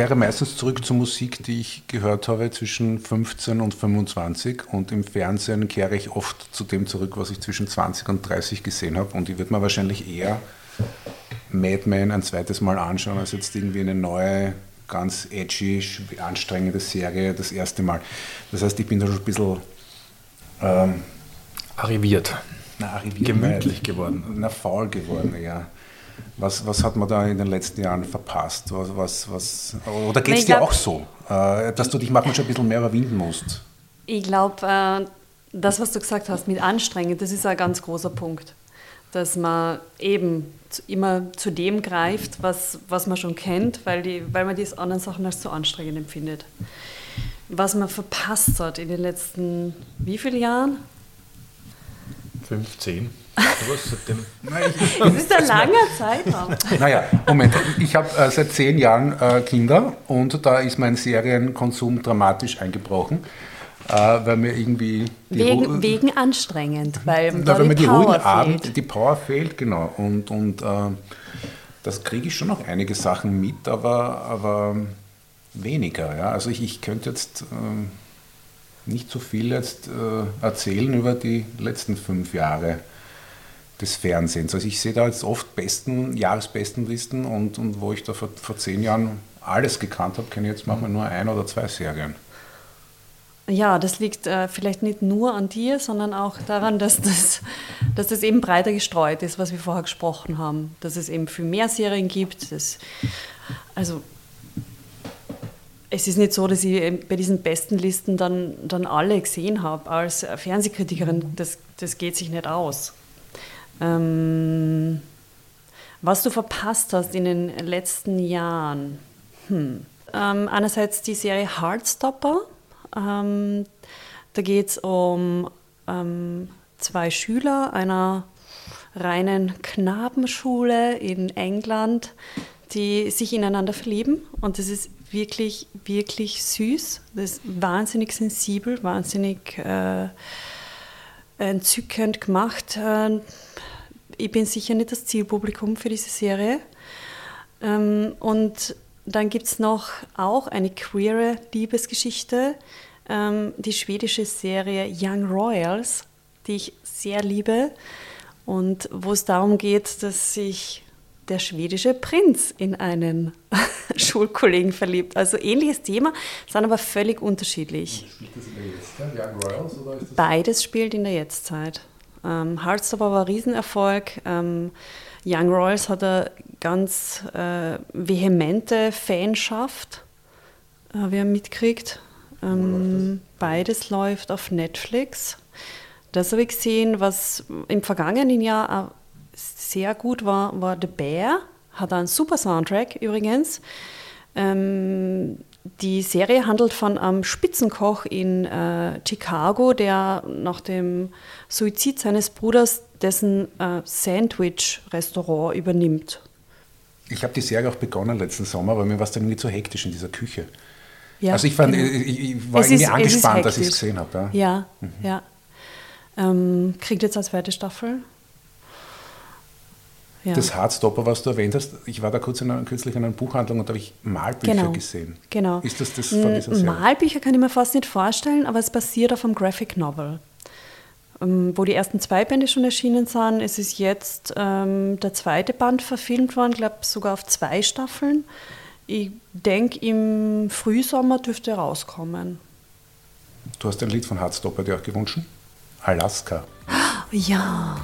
Speaker 1: Kehre meistens zurück zur Musik, die ich gehört habe zwischen 15 und 25 und im Fernsehen kehre ich oft zu dem zurück, was ich zwischen 20 und 30 gesehen habe und ich würde mir wahrscheinlich eher Mad Men ein zweites Mal anschauen, als jetzt irgendwie eine neue, ganz edgy, anstrengende Serie das erste Mal. Das heißt, ich bin da schon ein bisschen ähm,
Speaker 3: Arriviert.
Speaker 1: na, arriviert,
Speaker 3: Gemütlich geworden.
Speaker 1: Na, faul geworden, ja. Was, was hat man da in den letzten Jahren verpasst? Was, was, was, oder geht es dir
Speaker 2: glaub-
Speaker 1: auch so, äh, dass du dich manchmal schon ein bisschen mehr überwinden musst?
Speaker 2: Ich glaube, äh, das, was du gesagt hast mit anstrengend, das ist ein ganz großer Punkt. Dass man eben zu, immer zu dem greift, was, was man schon kennt, weil, die, weil man die anderen Sachen als zu anstrengend empfindet. Was man verpasst hat in den letzten, wie vielen Jahren?
Speaker 3: 15.
Speaker 2: Das *laughs* ist ein langer Zeitraum.
Speaker 1: Naja, Moment, ich habe äh, seit zehn Jahren äh, Kinder und da ist mein Serienkonsum dramatisch eingebrochen, äh, weil mir irgendwie die Ru-
Speaker 2: Wegen, wegen anstrengend, weil
Speaker 1: Na,
Speaker 2: da
Speaker 1: weil mir
Speaker 2: die Power
Speaker 1: ruhigen Abend,
Speaker 2: fehlt.
Speaker 1: die Power fehlt, genau. Und, und äh, das kriege ich schon noch einige Sachen mit, aber, aber weniger. Ja? Also ich, ich könnte jetzt ähm, nicht so viel jetzt äh, erzählen über die letzten fünf Jahre des Fernsehens. Also ich sehe da jetzt oft besten, Jahresbestenlisten und, und wo ich da vor, vor zehn Jahren alles gekannt habe, kenne ich jetzt manchmal nur ein oder zwei Serien.
Speaker 2: Ja, das liegt äh, vielleicht nicht nur an dir, sondern auch daran, dass das, dass das eben breiter gestreut ist, was wir vorher gesprochen haben. Dass es eben viel mehr Serien gibt, dass also es ist nicht so, dass ich bei diesen besten Listen dann, dann alle gesehen habe. Als Fernsehkritikerin, das, das geht sich nicht aus. Ähm, was du verpasst hast in den letzten Jahren. Hm. Ähm, einerseits die Serie Heartstopper. Ähm, da geht es um ähm, zwei Schüler einer reinen Knabenschule in England, die sich ineinander verlieben. Und das ist wirklich, wirklich süß. Das ist wahnsinnig sensibel, wahnsinnig äh, entzückend gemacht. Äh, ich bin sicher nicht das Zielpublikum für diese Serie. Ähm, und dann gibt es noch auch eine queere Liebesgeschichte, ähm, die schwedische Serie Young Royals, die ich sehr liebe und wo es darum geht, dass sich der schwedische Prinz in einen *laughs* Schulkollegen verliebt. Also ähnliches Thema, sind aber völlig unterschiedlich.
Speaker 1: Spielt das in der Jetztzeit, Young Royals, oder
Speaker 2: Beides spielt in der Jetztzeit. Ähm, Heartstopper war ein Riesenerfolg. Ähm, Young Royals hat eine ganz äh, vehemente Fanschaft, äh, wir haben mitgekriegt. Ähm, beides läuft auf Netflix. Das habe ich gesehen, was im vergangenen Jahr sehr gut war, war The Bear. Hat einen super Soundtrack übrigens. Ähm, die Serie handelt von einem Spitzenkoch in äh, Chicago, der nach dem Suizid seines Bruders dessen äh, Sandwich-Restaurant übernimmt.
Speaker 1: Ich habe die Serie auch begonnen letzten Sommer, aber mir war es dann irgendwie zu hektisch in dieser Küche.
Speaker 2: Ja,
Speaker 1: also ich, fand,
Speaker 2: genau.
Speaker 1: ich, ich war
Speaker 2: Es
Speaker 1: irgendwie
Speaker 2: ist- es ist
Speaker 1: angespannt, als ich es gesehen habe. Ja.
Speaker 2: Ja,
Speaker 1: Mhm.
Speaker 2: ja. Ähm, kriegt jetzt eine zweite Staffel. Ja.
Speaker 1: Das Hardstopper, was du erwähnt hast, ich war da kurz in einer, kürzlich in einer Buchhandlung und da habe ich Malbücher
Speaker 2: Genau.
Speaker 1: gesehen.
Speaker 2: Genau.
Speaker 1: Ist das das von dieser Serie?
Speaker 2: Malbücher kann ich mir fast nicht vorstellen, aber es basiert auf einem Graphic Novel. Ähm, Wo die ersten zwei Bände schon erschienen sind, es ist jetzt ähm, der zweite Band verfilmt worden, ich glaube sogar auf zwei Staffeln. Ich denke, im Frühsommer dürfte er rauskommen.
Speaker 1: Du hast ein Lied von Hardstopper dir auch gewünscht? Alaska.
Speaker 2: Ja.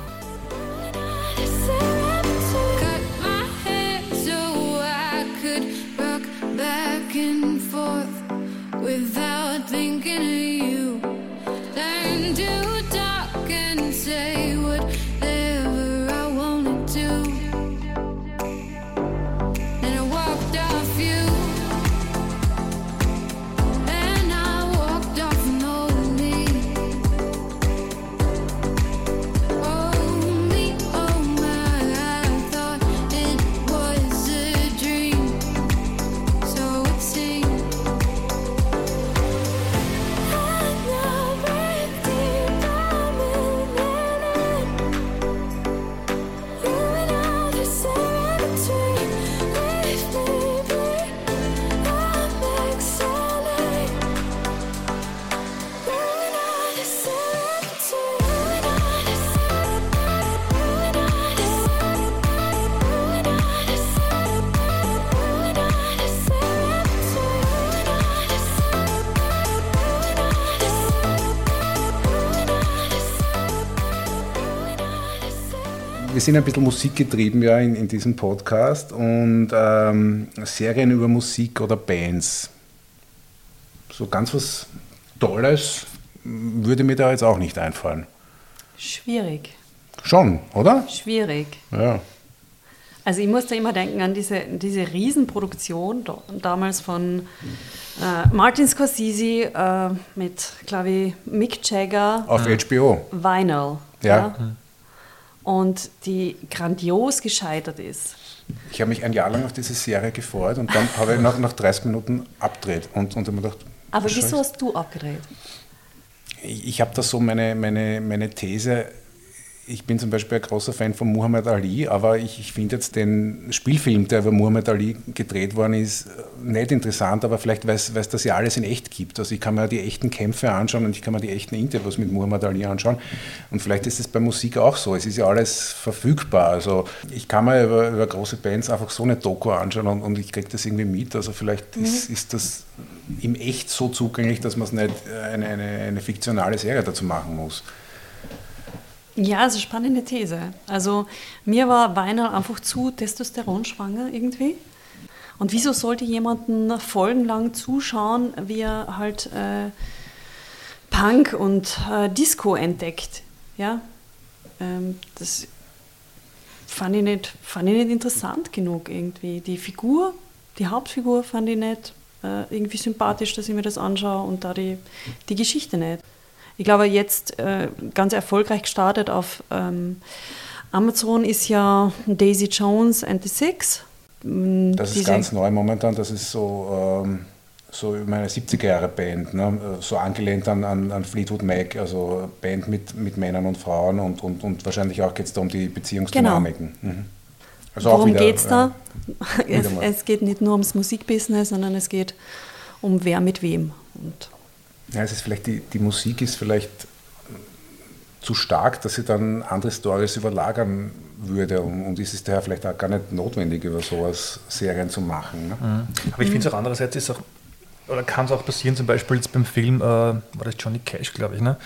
Speaker 1: Sind ein bisschen musikgetrieben ja in, in diesem Podcast und ähm, Serien über Musik oder Bands. So ganz was Tolles würde mir da jetzt auch nicht einfallen.
Speaker 2: Schwierig.
Speaker 1: Schon, oder?
Speaker 2: Schwierig.
Speaker 1: Ja.
Speaker 2: Also ich muss da immer denken an diese, diese Riesenproduktion da, damals von äh, Martin Scorsese äh, mit, glaube ich, Mick Jagger,
Speaker 1: Auf HBO.
Speaker 2: Vinyl.
Speaker 1: Ja.
Speaker 2: Und die grandios gescheitert ist.
Speaker 1: Ich habe mich ein Jahr lang auf diese Serie gefreut und dann habe ich nach, nach 30 Minuten abgedreht und, und habe mir gedacht,
Speaker 2: Aber wieso hast du abgedreht?
Speaker 1: Ich, ich habe da so meine, meine, meine These. Ich bin zum Beispiel ein großer Fan von Muhammad Ali, aber ich, ich finde jetzt den Spielfilm, der über Muhammad Ali gedreht worden ist, nicht interessant, aber vielleicht, weil es das ja alles in echt gibt. Also ich kann mir die echten Kämpfe anschauen und ich kann mir die echten Interviews mit Muhammad Ali anschauen. Und vielleicht ist es bei Musik auch so. Es ist ja alles verfügbar. Also ich kann mir über, über große Bands einfach so eine Doku anschauen und, und ich kriege das irgendwie mit. Also vielleicht ist, ist das im Echt so zugänglich, dass man es nicht eine, eine, eine fiktionale Serie dazu machen muss.
Speaker 2: Ja, also spannende These. Also mir war Vinyl einfach zu testosteronschwanger irgendwie. Und wieso sollte jemanden folgenlang zuschauen, wie er halt äh, Punk und äh, Disco entdeckt? Ja, ähm, das fand ich, nicht, fand ich nicht interessant genug irgendwie. Die Figur, die Hauptfigur fand ich nicht äh, irgendwie sympathisch, dass ich mir das anschaue und da die, die Geschichte nicht. Ich glaube, jetzt äh, ganz erfolgreich gestartet auf ähm, Amazon ist ja Daisy Jones and the Six. Mm,
Speaker 1: Das ist ganz neu momentan. Das ist so, ähm, so meine 70er-Jahre-Band, ne? so angelehnt an, an, an Fleetwood Mac, also Band mit, mit Männern und Frauen und, und, und wahrscheinlich auch geht es da um die Beziehungsdynamiken. Mhm. Also
Speaker 2: Worum geht es da?
Speaker 1: äh, *laughs*
Speaker 2: es, es geht nicht nur ums Musikbusiness, sondern es geht um wer mit wem. Und
Speaker 1: Ja, es ist vielleicht die, die Musik ist vielleicht zu stark, dass sie dann andere Stories überlagern würde und, und ist es daher vielleicht auch gar nicht notwendig, über sowas Serien zu machen. Ne?
Speaker 3: Aber ich finde es auch andererseits ist auch, oder kann es auch passieren, zum Beispiel jetzt beim Film, äh, war das Johnny Cash, glaube ich, ne?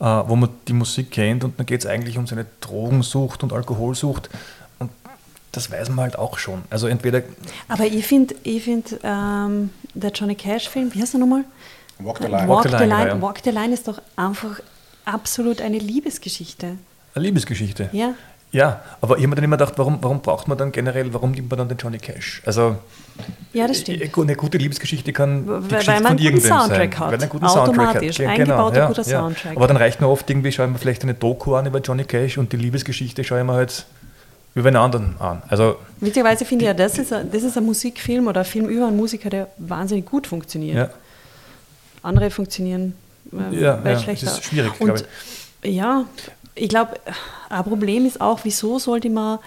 Speaker 3: äh, wo man die Musik kennt und dann geht es eigentlich um seine Drogensucht und Alkoholsucht und das weiß man halt auch schon. Also entweder,
Speaker 2: Aber ich finde, ich find, ähm, der Johnny Cash-Film, wie heißt er nochmal?
Speaker 1: Walk the Line.
Speaker 2: Walk,
Speaker 3: the Line,
Speaker 2: Line,
Speaker 3: ja, ja.
Speaker 2: Walk the Line ist doch einfach absolut eine Liebesgeschichte.
Speaker 3: eine Liebesgeschichte.
Speaker 2: Ja.
Speaker 3: Ja, aber ich habe mir dann immer gedacht, warum, warum braucht man dann generell, warum nimmt man dann den Johnny Cash? Also
Speaker 2: Ja, das stimmt.
Speaker 3: eine gute Liebesgeschichte kann die
Speaker 2: Weil-
Speaker 3: Geschichte
Speaker 2: weil man
Speaker 3: von
Speaker 2: einen guten
Speaker 3: irgendwem
Speaker 2: Soundtrack
Speaker 3: sein.
Speaker 2: hat.
Speaker 3: Weil man einen guten Soundtrack hat.
Speaker 2: Automatisch.
Speaker 3: Ge-
Speaker 2: Eingebauter guter Soundtrack.
Speaker 3: Aber dann reicht nur oft irgendwie, schaue ich mir vielleicht eine Doku an über Johnny Cash und die Liebesgeschichte schaue ich mir halt über einen anderen an. Also
Speaker 2: Witzigerweise finde ich ja, das ist, ein, das ist ein Musikfilm oder ein Film über einen Musiker, der wahnsinnig gut funktioniert.
Speaker 3: ja,
Speaker 2: Andere funktionieren äh,
Speaker 3: Ja,
Speaker 2: weit
Speaker 3: ja,
Speaker 2: schlechter.
Speaker 3: das ist schwierig,
Speaker 2: Und
Speaker 3: glaub
Speaker 2: ja, ich glaube, ein Problem ist auch, wieso sollte man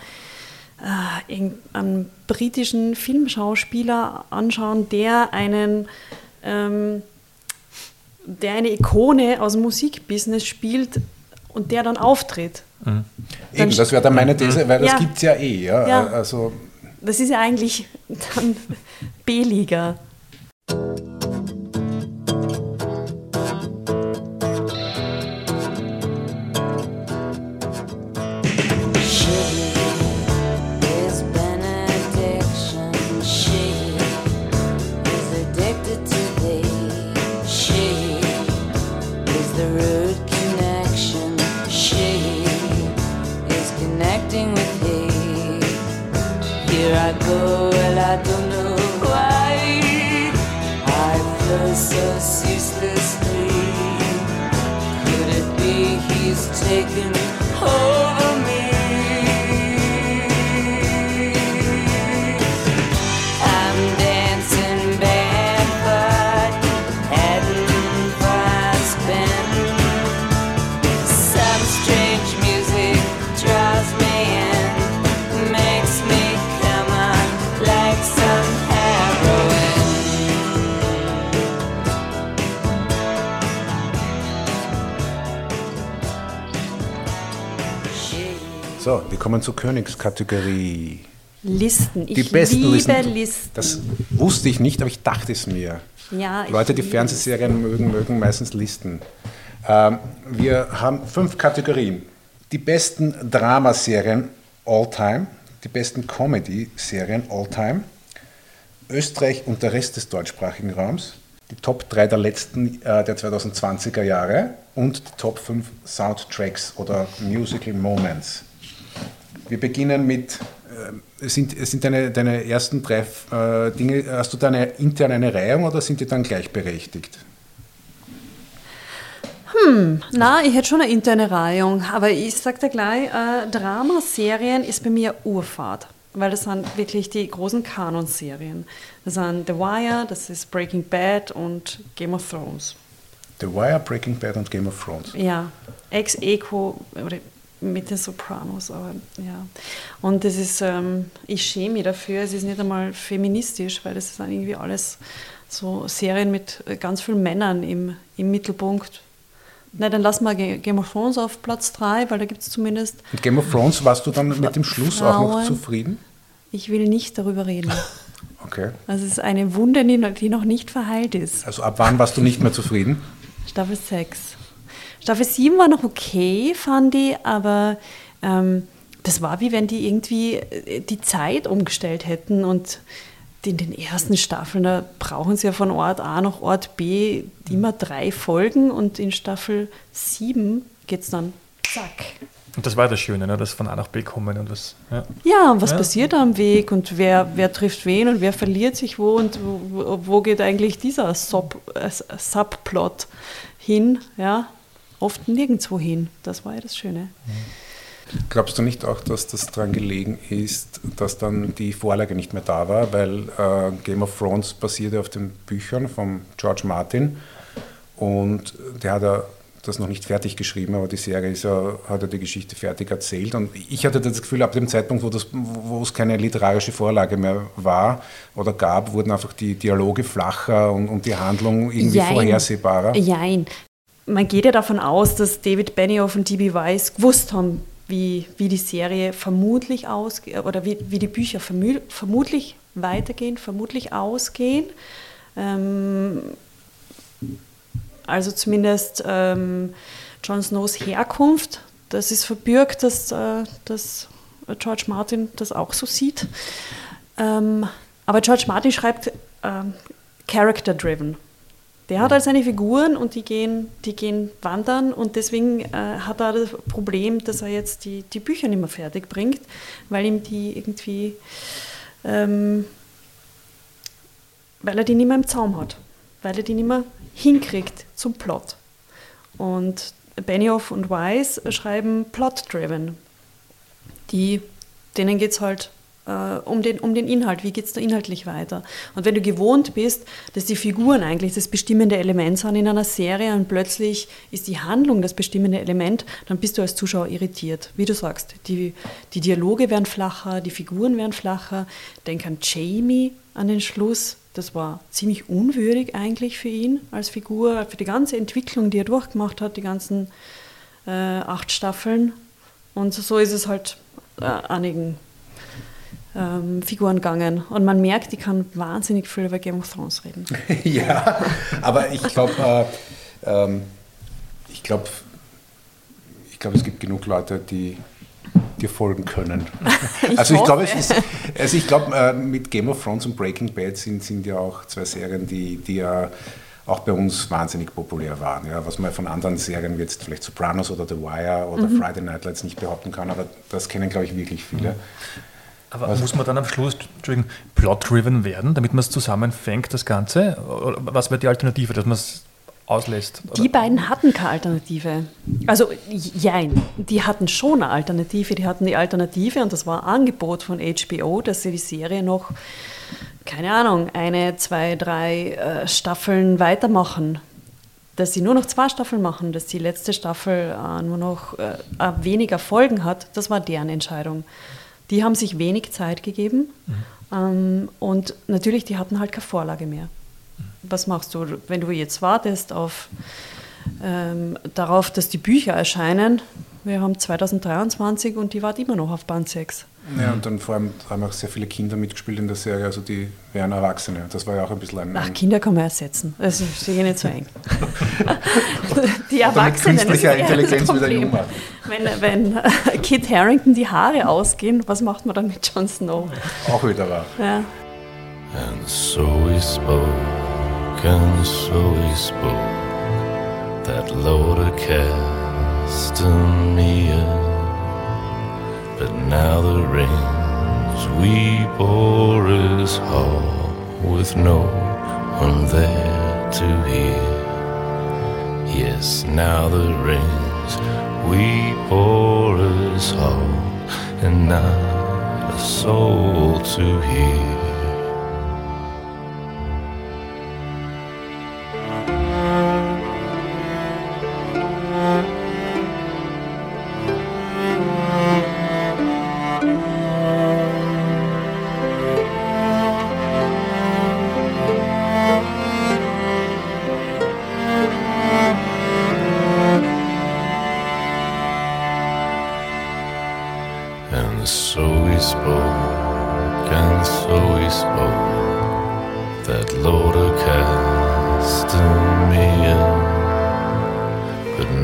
Speaker 2: äh, irgendeinen britischen Filmschauspieler anschauen, der einen ähm, der eine Ikone aus dem Musikbusiness spielt und der dann auftritt.
Speaker 1: Eben, das wäre dann meine These, weil das
Speaker 2: Ja.
Speaker 1: gibt es ja eh. Ja?
Speaker 2: Ja.
Speaker 1: Also,
Speaker 2: Das ist ja eigentlich dann B-Liga.
Speaker 1: Kommen zur Königskategorie.
Speaker 2: Listen. Ich
Speaker 1: Die besten
Speaker 2: liebe
Speaker 1: Listen.
Speaker 2: Listen.
Speaker 1: Das wusste ich nicht, aber ich dachte es mir.
Speaker 2: Ja,
Speaker 1: Leute, die Fernsehserien mögen, mögen meistens Listen. Ähm, wir haben fünf Kategorien. Die besten Dramaserien all time, die besten Comedy-Serien all time, Österreich und der Rest des deutschsprachigen Raums, die Top 3 der letzten äh, der 2020er Jahre und die Top 5 Soundtracks oder Musical Moments. Wir beginnen mit, äh, sind, sind deine, deine ersten drei äh, Dinge, hast du da eine, intern eine Reihung oder sind die dann gleichberechtigt?
Speaker 2: Na, ich hätte schon eine interne Reihung, aber ich sag dir gleich, äh, Dramaserien ist bei mir Urfahrt, weil das sind wirklich die großen Kanonserien. Das sind The Wire, das ist Breaking Bad und Game of Thrones.
Speaker 1: The Wire, Breaking Bad und Game of Thrones.
Speaker 2: Ja, ex eco oder mit den Sopranos, aber ja. Und das ist, ähm, ich schäme mich dafür, es ist nicht einmal feministisch, weil das sind irgendwie alles so Serien mit ganz vielen Männern im, im Mittelpunkt. Na, dann lassen wir Ga- Game of Thrones auf Platz 3, weil da gibt es zumindest,
Speaker 1: Und Game of Thrones, warst du dann mit dem Schluss auch noch
Speaker 2: Frauen.
Speaker 1: zufrieden?
Speaker 2: ich will nicht darüber reden. *laughs*
Speaker 1: Okay.
Speaker 2: Das ist eine Wunde, die noch nicht verheilt ist.
Speaker 1: Also ab wann warst du nicht mehr zufrieden?
Speaker 2: Staffel 6. Staffel 7 war noch okay, fand ich, aber ähm, das war wie wenn die irgendwie äh, die Zeit umgestellt hätten und in den ersten Staffeln, da brauchen sie ja von Ort A nach Ort B immer drei Folgen und in Staffel 7 geht es dann zack.
Speaker 3: Und das war das Schöne, ne? das von A nach B kommen und was. Ja.
Speaker 2: Ja, und was
Speaker 3: Ja.
Speaker 2: passiert da am Weg und wer, wer trifft wen und wer verliert sich wo und wo, wo geht eigentlich dieser Sub, äh, Subplot hin? Ja, oft nirgendwo hin. Das war ja das Schöne.
Speaker 1: Glaubst du nicht auch, dass das daran gelegen ist, dass dann die Vorlage nicht mehr da war? Weil äh, Game of Thrones basierte auf den Büchern von George Martin und der hat ja das noch nicht fertig geschrieben, aber die Serie ist ja, hat ja die Geschichte fertig erzählt. Und ich hatte das Gefühl, ab dem Zeitpunkt, wo, das, wo es keine literarische Vorlage mehr war oder gab, wurden einfach die Dialoge flacher und, und die Handlung irgendwie
Speaker 2: Jein.
Speaker 1: vorhersehbarer.
Speaker 2: Jein. Man geht ja davon aus, dass David Benioff und D.B. Weiss gewusst haben, wie, wie die Serie vermutlich ausgeht oder wie, wie die Bücher vermutlich weitergehen, vermutlich ausgehen. Ähm, also zumindest ähm, Jon Snows Herkunft, das ist verbürgt, dass, äh, dass George Martin das auch so sieht. Ähm, aber George Martin schreibt ähm, character-driven. Der hat halt seine Figuren und die gehen, die gehen wandern und deswegen äh, hat er das Problem, dass er jetzt die, die Bücher nicht mehr fertig bringt, weil ihm die irgendwie, ähm, weil er die nicht mehr im Zaum hat, weil er die nicht mehr hinkriegt zum Plot. Und Benioff und Weiss schreiben plot-driven. Die, denen geht es halt um, den, um den Inhalt, wie geht es da inhaltlich weiter. Und wenn du gewohnt bist, dass die Figuren eigentlich das bestimmende Element sind in einer Serie und plötzlich ist die Handlung das bestimmende Element, dann bist du als Zuschauer irritiert. Wie du sagst, die, die Dialoge werden flacher, die Figuren werden flacher. Denk an Jamie an den Schluss. Das war ziemlich unwürdig eigentlich für ihn als Figur, für die ganze Entwicklung, die er durchgemacht hat, die ganzen äh, acht Staffeln. Und so ist es halt äh, einigen ähm, Figuren gegangen. Und man merkt, die kann wahnsinnig viel über Game of Thrones reden. *laughs*
Speaker 1: ja, aber ich glaube, äh, ähm, ich glaube, ich glaube, es gibt genug Leute, die dir folgen können. *laughs*
Speaker 2: Ich
Speaker 1: also ich glaube,
Speaker 2: hoffe.
Speaker 1: es ist, also ich glaube, äh, mit Game of Thrones und Breaking Bad sind, sind ja auch zwei Serien, die, die ja auch bei uns wahnsinnig populär waren. Ja, was man von anderen Serien wie jetzt vielleicht Sopranos oder The Wire oder
Speaker 2: Mhm.
Speaker 1: Friday Night Lights nicht behaupten kann, aber das kennen, glaube ich, wirklich viele.
Speaker 3: Aber muss man dann am Schluss plot-driven werden, damit man es zusammenfängt, das Ganze? Oder was wäre die Alternative, dass man es auslässt? Oder?
Speaker 2: Die beiden hatten keine Alternative. Also, jein, die hatten schon eine Alternative. Die hatten die Alternative und das war ein Angebot von HBO, dass sie die Serie noch, keine Ahnung, eine, zwei, drei äh, Staffeln weitermachen. Dass sie nur noch zwei Staffeln machen, dass die letzte Staffel äh, nur noch äh, weniger Folgen hat, das war deren Entscheidung. Die haben sich wenig Zeit gegeben ähm, und natürlich, die hatten halt keine Vorlage mehr was machst du, wenn du jetzt wartest auf, ähm, darauf, dass die Bücher erscheinen? Wir haben 2023 und die wartet immer noch auf Band 6.
Speaker 1: Ja, und dann vor allem haben auch sehr viele Kinder mitgespielt in der Serie, also die wären Erwachsene. Das war ja auch ein bisschen ein,
Speaker 2: Ach, Kinder kann man ersetzen. Das ist sicher nicht so eng. *laughs* die
Speaker 1: mit
Speaker 2: Erwachsenen. ist
Speaker 1: künstlicher Intelligenz wieder
Speaker 2: Problem.
Speaker 1: jünger.
Speaker 2: Wenn, wenn *laughs* Kit Harrington die Haare ausgehen, was macht man dann mit Jon Snow?
Speaker 1: auch wieder wahr.
Speaker 2: Ja.
Speaker 6: And so he spoke, and so he spoke, that Lord of Castamere. But now the rains we bore is hall, with no one there to hear. Yes, now the rains we bore is hall, and not a soul to hear.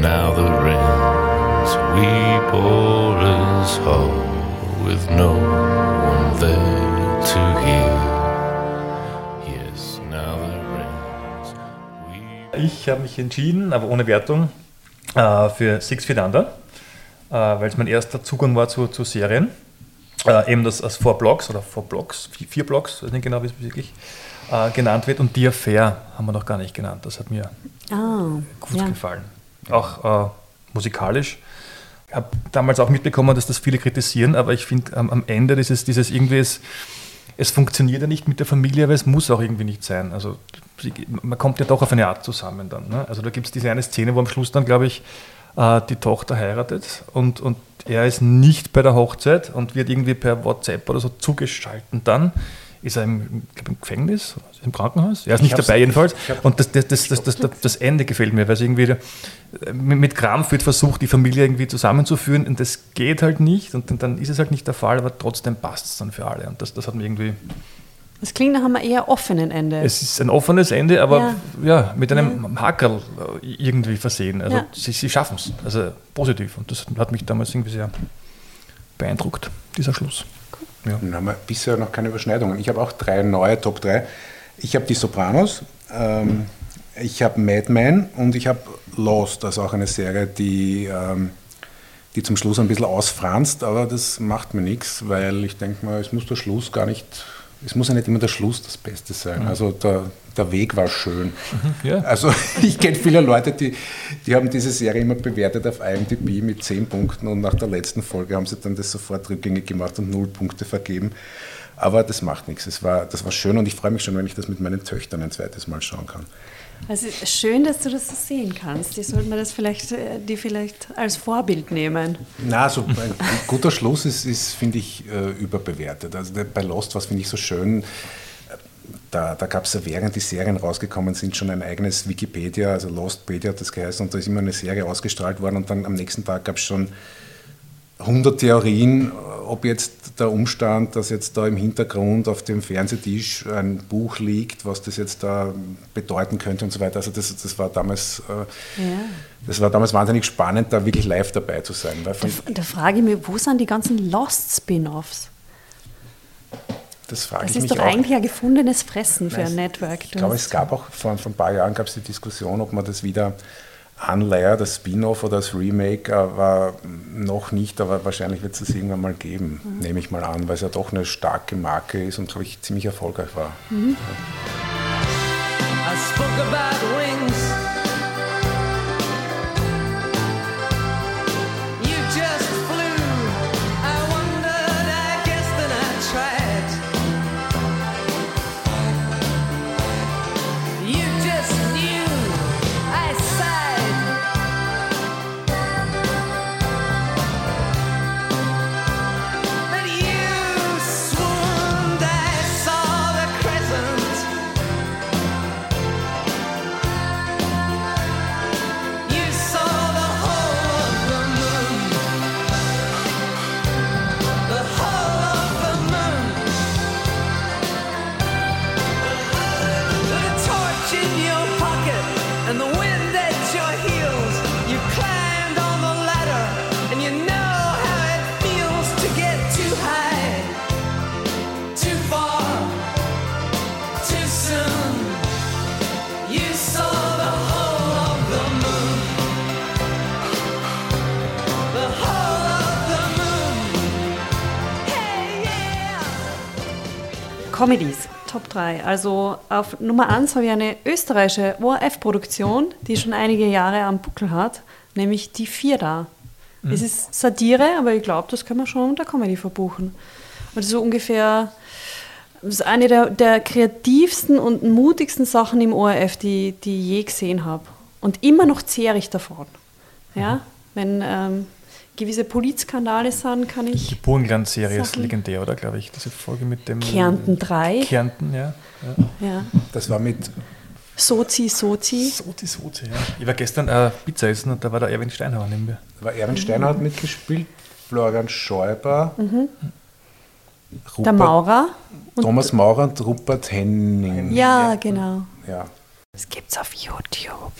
Speaker 6: now the rains weep o'er us whole with no one there to hear. Yes, now the rains weep.
Speaker 3: Ich habe mich entschieden, aber ohne Wertung, äh, für Six Feet Under, äh, weil es mein erster Zugang war zu, zu Serien. Äh, eben das als Four Blocks oder Four Blocks, vier, vier Blocks, weiß nicht genau, wie es wirklich äh, genannt wird. Und Dear Fair haben wir noch gar nicht genannt. Das hat mir
Speaker 2: ah,
Speaker 3: gut
Speaker 2: ja.
Speaker 3: gefallen. Auch äh, musikalisch. Ich habe damals auch mitbekommen, dass das viele kritisieren, aber ich finde am am Ende dieses, dieses irgendwie, es, es funktioniert ja nicht mit der Familie, aber es muss auch irgendwie nicht sein. Also man kommt ja doch auf eine Art zusammen dann. Ne? Also da gibt es diese eine Szene, wo am Schluss dann, glaube ich, äh, die Tochter heiratet und, und er ist nicht bei der Hochzeit und wird irgendwie per WhatsApp oder so zugeschalten dann. Ist er im, glaub, im Gefängnis, im Krankenhaus? Er ist nicht dabei jedenfalls. Und das, das, das, das, das, das, das Ende gefällt mir, weil es irgendwie äh, mit Krampf wird versucht, die Familie irgendwie zusammenzuführen und das geht halt nicht und dann, ist es halt nicht der Fall, aber trotzdem passt es dann für alle und das, das hat mir irgendwie,
Speaker 2: Das klingt nach einem eher offenen Ende.
Speaker 3: es ist ein offenes Ende, aber
Speaker 2: Ja.
Speaker 3: ja, mit einem Hakerl äh, irgendwie versehen. Also
Speaker 2: Ja.
Speaker 3: sie, sie schaffen es, also positiv und das hat mich damals irgendwie sehr beeindruckt, dieser Schluss. Ja.
Speaker 1: Dann haben wir bisher noch keine Überschneidungen. Ich habe auch drei neue Top 3. Ich habe die Sopranos, ähm, ich habe Mad Men und ich habe Lost, also auch eine Serie, die, ähm, die zum Schluss ein bisschen ausfranst, aber das macht mir nichts, weil ich denke mal, es muss der Schluss gar nicht, es muss ja nicht immer der Schluss das Beste sein. Also der, der Weg war schön.
Speaker 3: Ja.
Speaker 1: Also *laughs* ich kenne viele Leute, die, die haben diese Serie immer bewertet auf IMDb mit 10 Punkten und nach der letzten Folge haben sie dann das sofort rückgängig gemacht und 0 Punkte vergeben. Aber das macht nichts. Es war, das war schön und ich freue mich schon, wenn ich das mit meinen Töchtern ein zweites Mal schauen kann.
Speaker 2: Also schön, dass du das so sehen kannst. Die sollten wir das vielleicht, äh, die vielleicht als Vorbild nehmen.
Speaker 1: Na, so ein guter Schluss ist, ist finde ich, äh, überbewertet. Also bei Lost, was finde ich so schön, da, da gab es ja während die Serien rausgekommen sind schon ein eigenes Wikipedia, also Lostpedia hat das geheißen, und da ist immer eine Serie ausgestrahlt worden und dann am nächsten Tag gab es schon 100 Theorien, ob jetzt der Umstand, dass jetzt da im Hintergrund auf dem Fernsehtisch ein Buch liegt, was das jetzt da bedeuten könnte und so weiter. Also das, das war damals, äh,
Speaker 2: Ja.
Speaker 1: das war damals wahnsinnig spannend, da wirklich live dabei zu sein.
Speaker 2: Da, da frage ich mich, wo sind die ganzen Lost-Spin-Offs?
Speaker 1: das frage
Speaker 2: Das ist doch
Speaker 1: auch.
Speaker 2: eigentlich ein gefundenes Fressen für
Speaker 1: Nein,
Speaker 2: ein Network.
Speaker 1: Ich glaube, es gab auch vor, vor ein paar Jahren gab es die Diskussion, ob man das wieder anleiert, das Spin-off oder das Remake, aber noch nicht, aber wahrscheinlich wird es das irgendwann mal geben,
Speaker 2: Mhm.
Speaker 1: nehme ich mal an, weil es ja doch eine starke Marke ist und, glaube ich, ziemlich erfolgreich war.
Speaker 2: Mhm.
Speaker 5: I spoke about wings.
Speaker 2: Comedies, Top 3. Also auf Nummer 1 habe ich eine österreichische ORF-Produktion, die schon einige Jahre am Buckel hat, nämlich Die Vier da. Es ist Satire, aber ich glaube, das kann man schon unter Comedy verbuchen. Und so ungefähr das ist eine der, der kreativsten und mutigsten Sachen im ORF, die, die ich je gesehen habe. Und immer noch zehre ich davon. Ja? Wenn ähm, gewisse Polizskandale sind, kann
Speaker 3: Die
Speaker 2: ich
Speaker 3: Burgenland-Serie ist legendär, oder? Glaube ich, diese Folge mit dem.
Speaker 2: Kärnten 3,
Speaker 3: Kärnten, ja. ja.
Speaker 2: ja.
Speaker 1: Das war mit
Speaker 2: Sozi, Sozi.
Speaker 3: Sozi, Sozi, ja. Ich war gestern äh, Pizza essen und da war der Erwin Steinhauer neben mir.
Speaker 1: Da war Erwin Steinhardt mitgespielt, Florian Schäuber, Rupert,
Speaker 2: Der Maurer. Und
Speaker 1: Thomas Maurer und Rupert Henning.
Speaker 2: ja, genau.
Speaker 1: Ja.
Speaker 2: Das gibt's auf YouTube.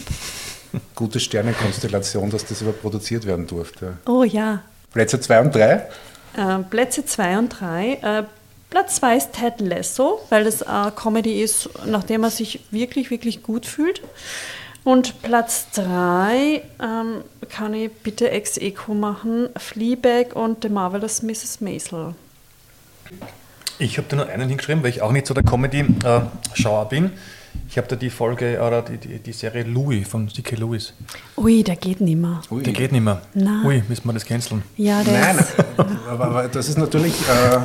Speaker 1: Gute Sternenkonstellation, dass das überproduziert werden durfte.
Speaker 2: Oh ja.
Speaker 1: Plätze 2 und 3.
Speaker 2: Äh, Plätze 2 und 3. Äh, Platz 2 ist Ted Lasso, weil das äh, Comedy ist, nachdem er sich wirklich, wirklich gut fühlt. Und Platz 3 ähm, kann ich bitte ex eco machen: Fleabag und The Marvelous Mrs. Maisel.
Speaker 3: Ich habe da nur einen hingeschrieben, weil ich auch nicht so der Comedy-Schauer bin. Ich habe da die Folge oder die, die, die Serie Louis von C.K. Lewis.
Speaker 2: Ui, der geht nimmer.
Speaker 1: Ui.
Speaker 3: Der geht nicht mehr.
Speaker 2: Na.
Speaker 3: Ui, müssen wir das canceln.
Speaker 2: Ja, der
Speaker 1: Nein,
Speaker 2: ist.
Speaker 1: aber, aber das ist natürlich, äh,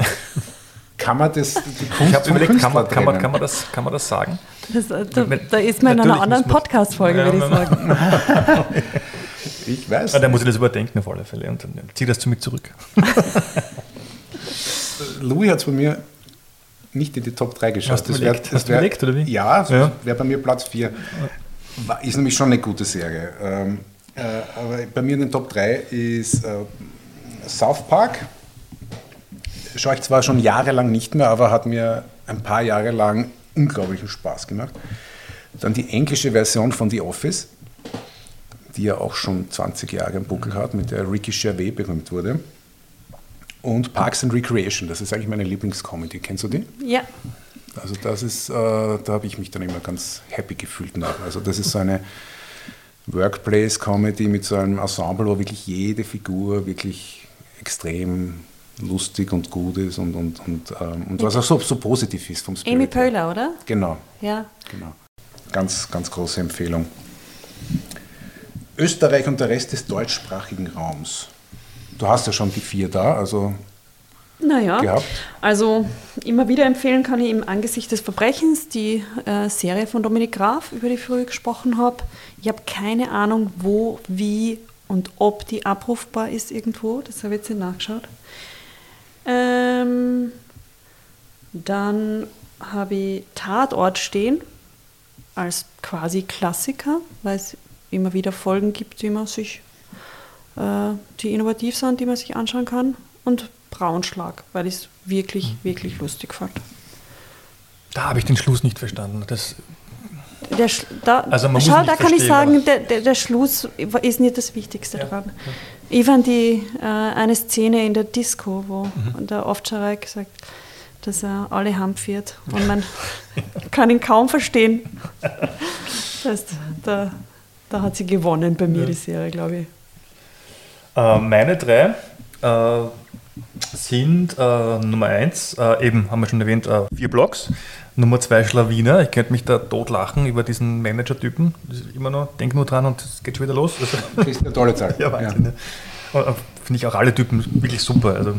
Speaker 1: kann man das, die Kunst
Speaker 3: Ich habe überlegt, kann man, kann, man, kann, man das, kann man das sagen?
Speaker 2: Das, äh, da, da ist man in einer anderen Podcast-Folge, würde ich sagen. *laughs*
Speaker 1: Ich weiß.
Speaker 3: Ah, dann muss ich das überdenken auf alle Fälle und dann ziehe das zu mir zurück.
Speaker 1: Louis hat es bei mir nicht in die Top 3 geschafft.
Speaker 3: Hast du
Speaker 1: Das
Speaker 3: überlegt?
Speaker 1: das
Speaker 3: Hast du überlegt, oder wie?
Speaker 1: Ja, das
Speaker 3: Ja.
Speaker 1: wäre bei mir Platz 4. Ist nämlich schon eine gute Serie. Ähm, äh, aber bei mir in den Top 3 ist äh, South Park. Schaue ich zwar schon jahrelang nicht mehr, aber hat mir ein paar Jahre lang unglaublichen Spaß gemacht. Dann die englische Version von The Office, die ja auch schon 20 Jahre im Buckel hat, mit der Ricky Gervais berühmt wurde. Und Parks and Recreation, das ist eigentlich meine Lieblingscomedy. Kennst du die?
Speaker 2: Ja,
Speaker 1: Also das ist, äh, da habe ich mich dann immer ganz happy gefühlt nach. Also das ist so eine Workplace-Comedy mit so einem Ensemble, wo wirklich jede Figur wirklich extrem lustig und gut ist und, und, und, ähm, und was auch so, so positiv ist vom Spirit.
Speaker 2: Amy. Poehler, oder?
Speaker 1: Genau,
Speaker 2: Ja.
Speaker 1: genau. Ganz, ganz große Empfehlung. Österreich und der Rest des deutschsprachigen Raums. Du hast ja schon die vier da, also
Speaker 2: Naja,
Speaker 1: Gehabt?
Speaker 2: also immer wieder empfehlen kann ich im Angesicht des Verbrechens die äh, Serie von Dominik Graf, über die ich früher gesprochen habe. Ich habe keine Ahnung, wo, wie und ob die abrufbar ist irgendwo. Das habe ich jetzt nicht nachgeschaut. Ähm, dann habe ich Tatort stehen als quasi Klassiker, weil es immer wieder Folgen gibt, die man sich die innovativ sind, die man sich anschauen kann. Und Braunschlag, weil ich es wirklich, wirklich lustig fand.
Speaker 3: Da habe ich den Schluss nicht verstanden. Das,
Speaker 2: Der, da,
Speaker 3: Also man
Speaker 2: schau, da kann ich sagen, der, der, der Schluss ist nicht das Wichtigste dran. Ich fand die, äh, eine Szene in der Disco, wo
Speaker 3: Mhm.
Speaker 2: der Ovtcharek sagt, dass er alle heimführt *laughs* und man kann ihn kaum verstehen. *laughs* Das heißt, da, da hat sie gewonnen bei mir, die Serie, glaube ich.
Speaker 3: Äh, meine drei äh, sind äh, Nummer eins, äh, eben haben wir schon erwähnt, äh, vier Blocks. Nummer zwei Schlawiner. Ich könnte mich da totlachen über diesen Manager-Typen. Immer noch, denk nur dran und es geht schon wieder los. Also,
Speaker 1: das ist eine tolle Zahl. *laughs*
Speaker 3: ja, Wahnsinn. Ja. Äh, Finde ich auch alle Typen wirklich super. Also.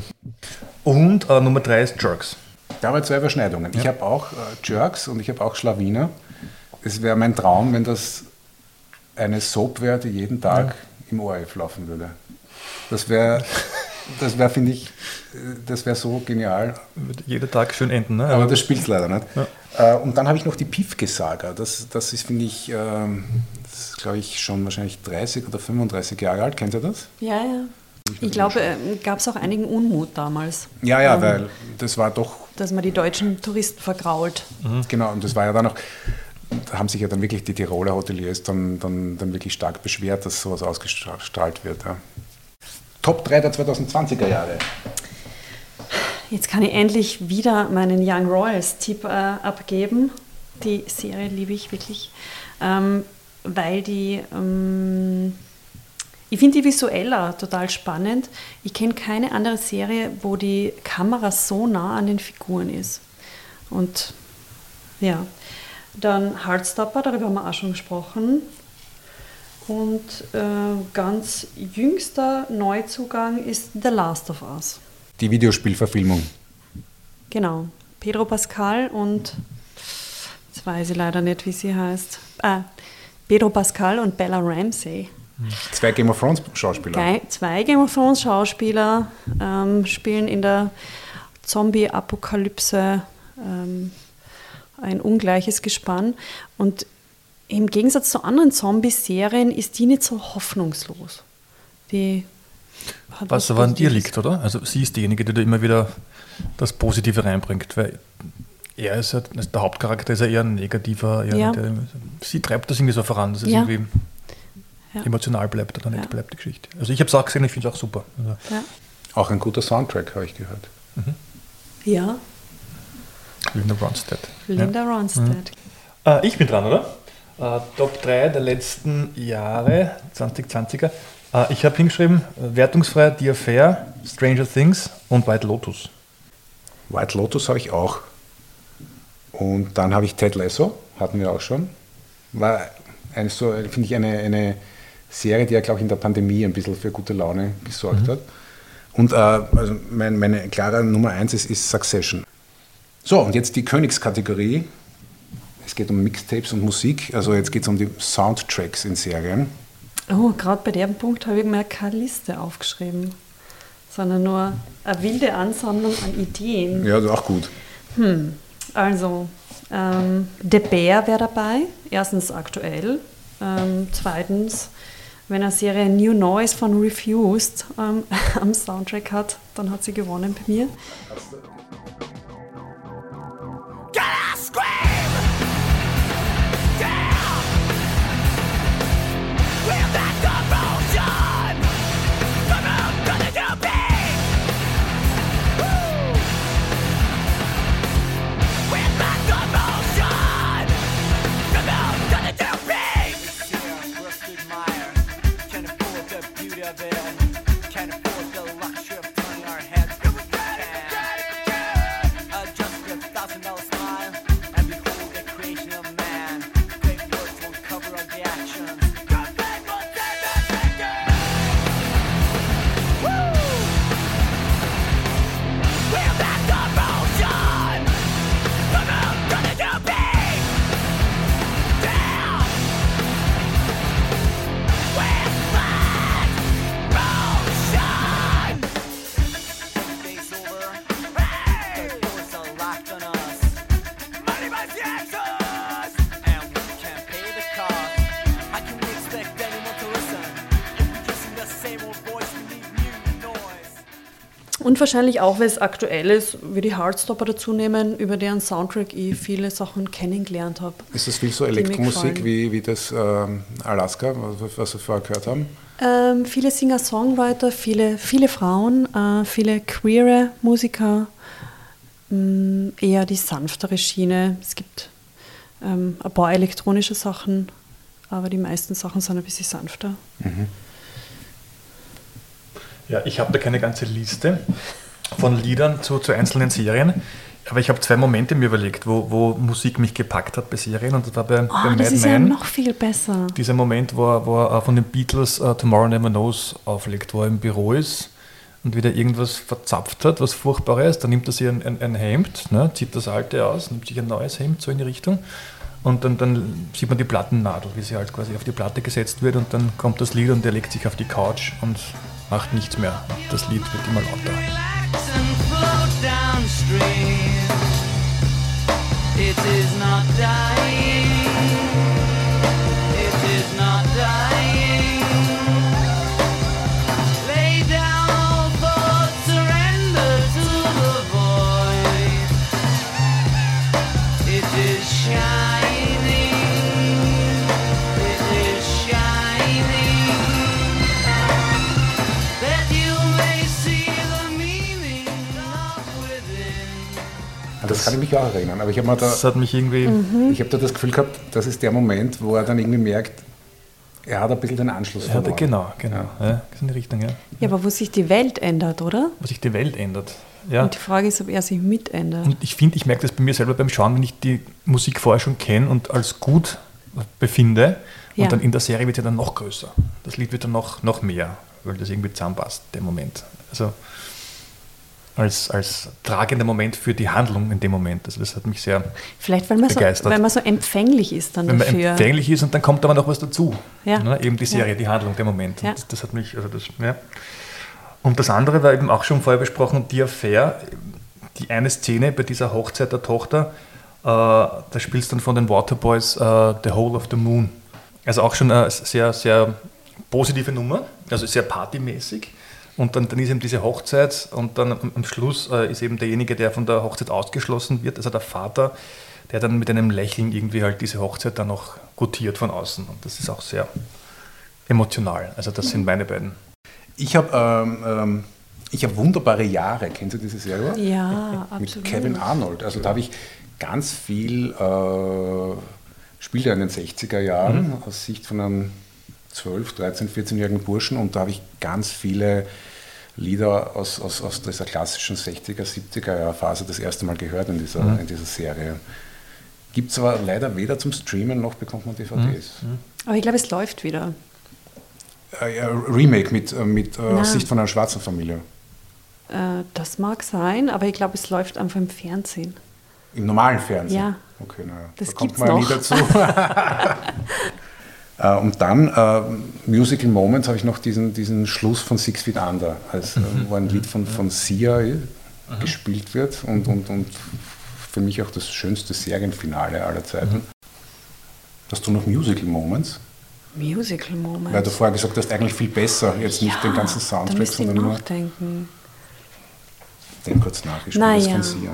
Speaker 3: Und Nummer drei ist Jerks.
Speaker 1: Da haben wir zwei Überschneidungen. Ich habe auch Jerks und ich habe auch Schlawiner. Es wäre mein Traum, wenn das eine Soap wäre, die jeden Tag im ORF laufen würde. Das wäre, das wäre, finde ich, das wäre so genial.
Speaker 3: Wird jeder Tag schön enden. Ne?
Speaker 1: Aber das spielt es leider nicht. Äh, Und dann habe ich noch die Pifke-Saga. Das, das ist, finde ich, ähm, das ist, glaube ich, schon wahrscheinlich 30 oder 35 Jahre alt. Kennt ihr das?
Speaker 2: Ja, ja. Ich glaube, gab es auch einigen Unmut damals,
Speaker 1: Ja, ja, weil das war doch
Speaker 2: dass man die deutschen Touristen vergrault.
Speaker 1: Genau, und das war ja dann auch, da haben sich ja dann wirklich die Tiroler Hoteliers dann, dann, dann wirklich stark beschwert, dass sowas ausgestrahlt wird. Ja. Top 3 der 2020er Jahre.
Speaker 2: Jetzt kann ich endlich wieder meinen Young Royals-Tipp äh, abgeben. Die Serie liebe ich wirklich, ähm, weil die, ähm, ich finde die visueller total spannend. Ich kenne keine andere Serie, wo die Kamera so nah an den Figuren ist. Und ja, dann Heartstopper, darüber haben wir auch schon gesprochen. Und äh, ganz jüngster Neuzugang ist The Last of Us.
Speaker 1: Die Videospielverfilmung.
Speaker 2: Genau. Pedro Pascal und jetzt weiß ich leider nicht, wie sie heißt. Ah, Pedro Pascal und Bella Ramsey.
Speaker 1: Zwei Game of Thrones Schauspieler.
Speaker 2: Zwei Game of Thrones Schauspieler ähm, spielen in der Zombie-Apokalypse ähm, ein ungleiches Gespann. Und im Gegensatz zu anderen Zombie-Serien ist die nicht so hoffnungslos. Die hat
Speaker 3: Was aber an dir liegt, oder? Also sie ist diejenige, die da immer wieder das Positive reinbringt, weil er ist ja, also der Hauptcharakter ist ja eher ein negativer, eher
Speaker 2: Ja.
Speaker 3: der, sie treibt das irgendwie so voran, dass es
Speaker 2: Ja.
Speaker 3: irgendwie
Speaker 2: Ja.
Speaker 3: emotional bleibt oder nicht
Speaker 2: Ja.
Speaker 3: bleibt, die Geschichte. Also ich habe es auch gesehen, ich finde es auch super. Also,
Speaker 2: Ja.
Speaker 1: Auch ein guter Soundtrack, habe ich gehört.
Speaker 2: ja,
Speaker 3: Linda Ronstadt.
Speaker 2: Linda
Speaker 3: Ja.
Speaker 2: Ronstadt.
Speaker 3: Äh, ich bin dran, oder? Äh, Top 3 der letzten Jahre, 2020er. Äh, ich habe hingeschrieben, wertungsfrei The Affair, Stranger Things und White Lotus.
Speaker 1: White Lotus habe ich auch. Und dann habe ich Ted Lasso, hatten wir auch schon. War eine, so, finde ich, eine, eine Serie, die ja, glaube ich, in der Pandemie ein bisschen für gute Laune gesorgt hat. Und äh, also mein, meine klare Nummer eins ist, ist Succession. So, und jetzt die Königskategorie. Es geht um Mixtapes und Musik. Also jetzt geht es um die Soundtracks in Serien.
Speaker 2: Oh, gerade bei dem Punkt habe ich mir keine Liste aufgeschrieben, sondern nur eine wilde Ansammlung an Ideen.
Speaker 1: Ja, das ist auch gut.
Speaker 2: Also, ähm, The Bear wäre dabei. Erstens aktuell. Ähm, zweitens, wenn eine Serie New Noise von Refused ähm, *laughs* am Soundtrack hat, dann hat sie gewonnen bei mir.
Speaker 5: Can I
Speaker 2: Und wahrscheinlich auch, weil es aktuell ist, würde ich Heartstopper dazu nehmen, über deren Soundtrack ich viele Sachen kennengelernt habe.
Speaker 1: Ist das viel so Elektromusik wie, wie das ähm, Alaska, was, was wir vorher gehört haben?
Speaker 2: Ähm, viele Singer-Songwriter, viele, viele Frauen, äh, viele queere Musiker, mh, eher die sanftere Schiene. Es gibt ähm, ein paar elektronische Sachen, aber die meisten Sachen sind ein bisschen sanfter.
Speaker 3: Ja, ich habe da keine ganze Liste von Liedern zu, zu einzelnen Serien, aber ich habe zwei Momente mir überlegt, wo, wo Musik mich gepackt hat bei Serien und das war bei, bei
Speaker 2: Oh,
Speaker 3: Mad
Speaker 2: das ist ja
Speaker 3: Men.
Speaker 2: noch viel besser.
Speaker 3: Dieser Moment, wo er, wo er von den Beatles uh, Tomorrow Never Knows auflegt, wo er im Büro ist und wieder irgendwas verzapft hat, was furchtbar ist. Dann nimmt er sich ein, ein, ein Hemd, ne, zieht das alte aus, nimmt sich ein neues Hemd so in die Richtung und dann, dann sieht man die Plattennadel, wie sie halt quasi auf die Platte gesetzt wird und dann kommt das Lied und er legt sich auf die Couch und macht nichts mehr. Das Lied wird immer lauter.
Speaker 5: It is not dying.
Speaker 1: Kann ich mich auch erinnern, aber ich habe da,
Speaker 3: Das hat mich irgendwie.
Speaker 1: ich habe da das Gefühl gehabt, das ist der Moment, wo er dann irgendwie merkt, er hat ein bisschen den Anschluss
Speaker 3: Ja,
Speaker 1: verloren.
Speaker 3: genau, genau. Ja. das ist in die Richtung, ja.
Speaker 2: Ja, aber wo sich die Welt ändert, oder?
Speaker 3: Wo sich die Welt ändert. Ja.
Speaker 2: Und die Frage ist, ob er sich mitändert.
Speaker 3: Und ich finde, ich merke das bei mir selber beim Schauen, wenn ich die Musik vorher schon kenne und als gut befinde. Und
Speaker 2: Ja.
Speaker 3: dann in der Serie wird sie dann noch größer. Das Lied wird dann noch, noch mehr, weil das irgendwie zusammenpasst, der Moment. Also als, als tragender Moment für die Handlung in dem Moment. Also das hat mich sehr,
Speaker 2: Vielleicht, weil man, so,
Speaker 3: begeistert.
Speaker 2: weil man so empfänglich ist dann
Speaker 3: wenn man
Speaker 2: dafür.
Speaker 3: empfänglich ist und dann kommt aber noch was dazu.
Speaker 2: Ja.
Speaker 3: Ne? Eben die Serie,
Speaker 2: Ja.
Speaker 3: die Handlung, der Moment.
Speaker 2: Ja.
Speaker 3: Und das, hat mich, also das, ja. Und das andere war eben auch schon vorher besprochen, die Affair, die eine Szene bei dieser Hochzeit der Tochter, äh, da spielst dann von den Waterboys äh, The Whole of the Moon. Also auch schon eine sehr, sehr positive Nummer, also sehr partymäßig. Und dann, dann ist eben diese Hochzeit und dann am, Schluss äh, ist eben derjenige, der von der Hochzeit ausgeschlossen wird, also der Vater, der dann mit einem Lächeln irgendwie halt diese Hochzeit dann noch gutiert von außen. Und das ist auch sehr emotional. Also das sind meine beiden.
Speaker 1: Ich habe ähm, ähm, ich hab wunderbare Jahre. Kennst du diese Serie?
Speaker 2: Ja,
Speaker 1: Mit
Speaker 2: absolut.
Speaker 1: Kevin Arnold. Also da habe ich ganz viel äh, spielt ja in den 60er Jahren aus Sicht von einem 12, 13, 14-jährigen Burschen und da habe ich ganz viele Lieder aus, aus, aus dieser klassischen 60er, 70er Jahr Phase das erste Mal gehört in dieser, in dieser Serie. Gibt es aber leider weder zum Streamen noch bekommt man DVDs.
Speaker 2: Aber ich glaube, es läuft wieder.
Speaker 1: Äh, ja, Remake mit, äh, mit äh, Sicht von einer schwarzen Familie.
Speaker 2: Äh, das mag sein, aber ich glaube, es läuft einfach im Fernsehen.
Speaker 1: Im normalen Fernsehen?
Speaker 2: Ja.
Speaker 1: Okay, naja.
Speaker 2: Das
Speaker 1: da kommt man ja nie
Speaker 2: noch.
Speaker 1: dazu. *laughs* *laughs* Äh, und dann, äh, Musical Moments, habe ich noch diesen, diesen Schluss von Six Feet Under, als, äh, wo ein Lied von, von Sia äh, gespielt wird und, und, und für mich auch das schönste Serienfinale aller Zeiten. Hast du noch Musical Moments?
Speaker 2: Musical Moment.
Speaker 1: Weil du vorher gesagt hast, eigentlich viel besser, jetzt nicht den ganzen Soundtrack, sondern nur
Speaker 2: nachdenken.
Speaker 1: den kurz nach. Ich spiele das
Speaker 2: Naja.
Speaker 1: von Sia.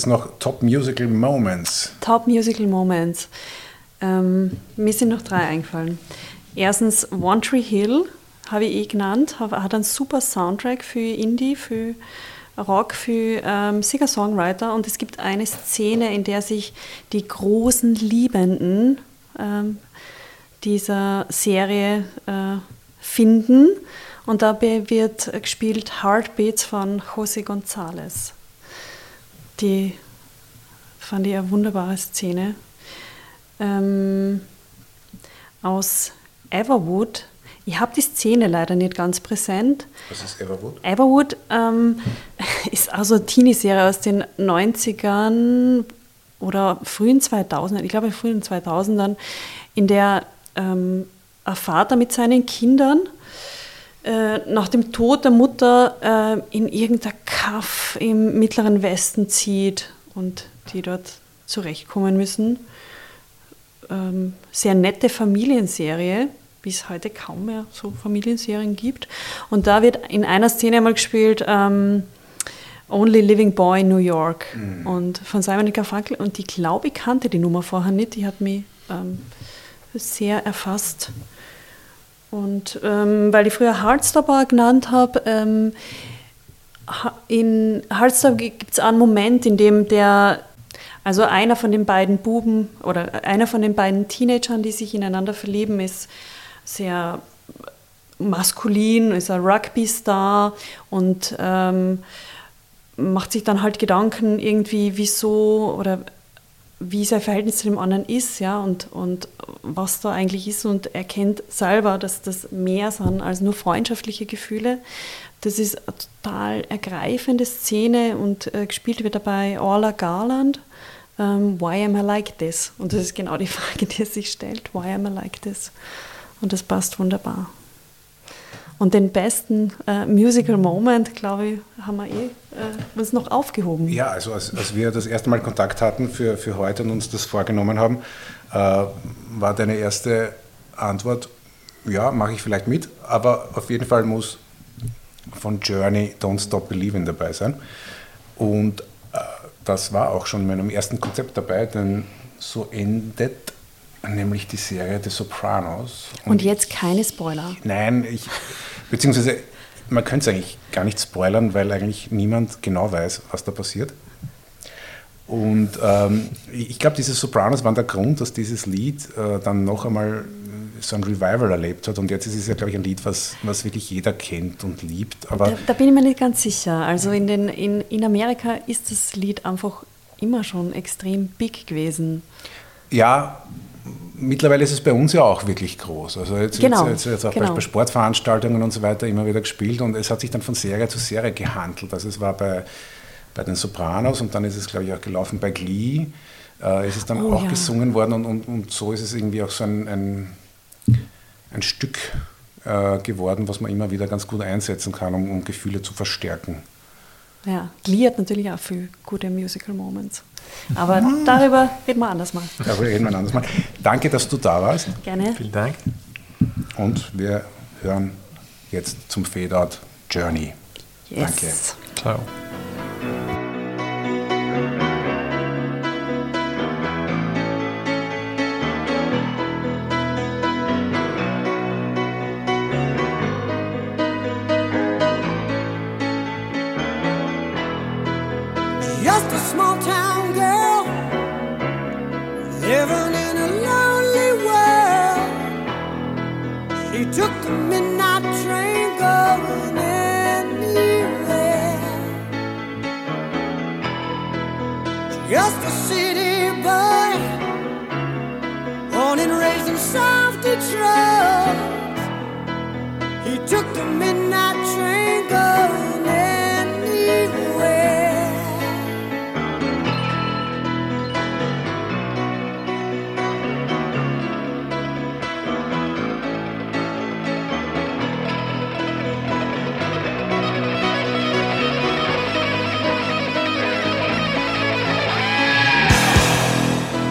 Speaker 1: Jetzt noch Top Musical Moments.
Speaker 2: Top Musical Moments. Ähm, mir sind noch drei eingefallen. Erstens One Tree Hill, habe ich eh genannt, hat einen super Soundtrack für Indie, für Rock, für ähm, Singer-Songwriter und es gibt eine Szene, in der sich die großen Liebenden ähm, dieser Serie äh, finden und dabei wird gespielt Heartbeats von José González. Die fand ich eine wunderbare Szene. Ähm, aus Everwood. Ich habe die Szene leider nicht ganz präsent.
Speaker 1: Was ist Everwood?
Speaker 2: Everwood ähm, *laughs* ist also eine Teenie-Serie aus den 90ern oder frühen 2000ern, ich glaube frühen 2000ern, in der ähm, ein Vater mit seinen Kindern äh, nach dem Tod der Mutter äh, in irgendein Kaff im Mittleren Westen zieht und die dort zurechtkommen müssen. Ähm, sehr nette Familienserie, wie es heute kaum mehr so Familienserien gibt. Und da wird in einer Szene einmal gespielt ähm, Only Living Boy in New York und von Simon Garfunkel. Und ich glaube, ich kannte die Nummer vorher nicht. Die hat mich ähm, sehr erfasst. Und ähm, weil ich früher Heartstopper genannt habe, ähm, in Heartstopper gibt es einen Moment, in dem der, also einer von den beiden Buben oder einer von den beiden Teenagern, die sich ineinander verlieben, ist sehr maskulin, ist ein Rugby-Star und ähm, macht sich dann halt Gedanken irgendwie, wieso oder wie sein Verhältnis zu dem anderen ist, ja, und, und was da eigentlich ist und erkennt selber, dass das mehr sind als nur freundschaftliche Gefühle. Das ist eine total ergreifende Szene und äh, gespielt wird dabei Orla Garland. Ähm, why am I like this? Und das ist genau die *laughs* Frage, die er sich stellt. Why am I like this? Und das passt wunderbar. Und den besten äh, Musical Moment, glaube ich, haben wir eh äh, uns noch aufgehoben.
Speaker 1: Ja, also als, als wir das erste Mal Kontakt hatten für, für heute und uns das vorgenommen haben, äh, war deine erste Antwort, ja, mache ich vielleicht mit, aber auf jeden Fall muss von Journey Don't Stop Believing dabei sein. Und äh, das war auch schon in meinem ersten Konzept dabei, denn so endet nämlich die Serie The Sopranos.
Speaker 2: Und jetzt keine Spoiler.
Speaker 1: Nein, ich, beziehungsweise man könnte es eigentlich gar nicht spoilern, weil eigentlich niemand genau weiß, was da passiert. Und ähm, ich glaube, diese Sopranos waren der Grund, dass dieses Lied äh, dann noch einmal so ein Revival erlebt hat. Und jetzt ist es ja, glaube ich, ein Lied, was, was wirklich jeder kennt und liebt. Aber
Speaker 2: Da, da bin ich mir nicht ganz sicher. Also in, den, in, in Amerika ist das Lied einfach immer schon extrem big gewesen.
Speaker 1: ja, mittlerweile ist es bei uns ja auch wirklich groß. Also jetzt,
Speaker 2: Genau,
Speaker 1: jetzt, jetzt auch
Speaker 2: genau.
Speaker 1: bei Sportveranstaltungen und so weiter immer wieder gespielt und es hat sich dann von Serie zu Serie gehandelt. Also es war bei, bei den Sopranos und dann ist es, glaube ich, auch gelaufen bei Glee. Äh, es ist dann
Speaker 2: Oh,
Speaker 1: auch
Speaker 2: ja.
Speaker 1: gesungen worden und, und, und so ist es irgendwie auch so ein, ein, ein Stück äh, geworden, was man immer wieder ganz gut einsetzen kann, um, um Gefühle zu verstärken.
Speaker 2: Ja, Glee hat natürlich auch viele gute Musical Moments. Aber darüber reden wir anders mal.
Speaker 1: Darüber reden wir ein anderes Mal. Danke, dass du da warst
Speaker 2: Gerne.
Speaker 7: Vielen Dank.
Speaker 1: und wir hören jetzt zum Fade-Out Journey. Danke.
Speaker 2: Yes.
Speaker 7: Ciao.
Speaker 8: He took the midnight train going anywhere.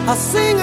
Speaker 8: I sing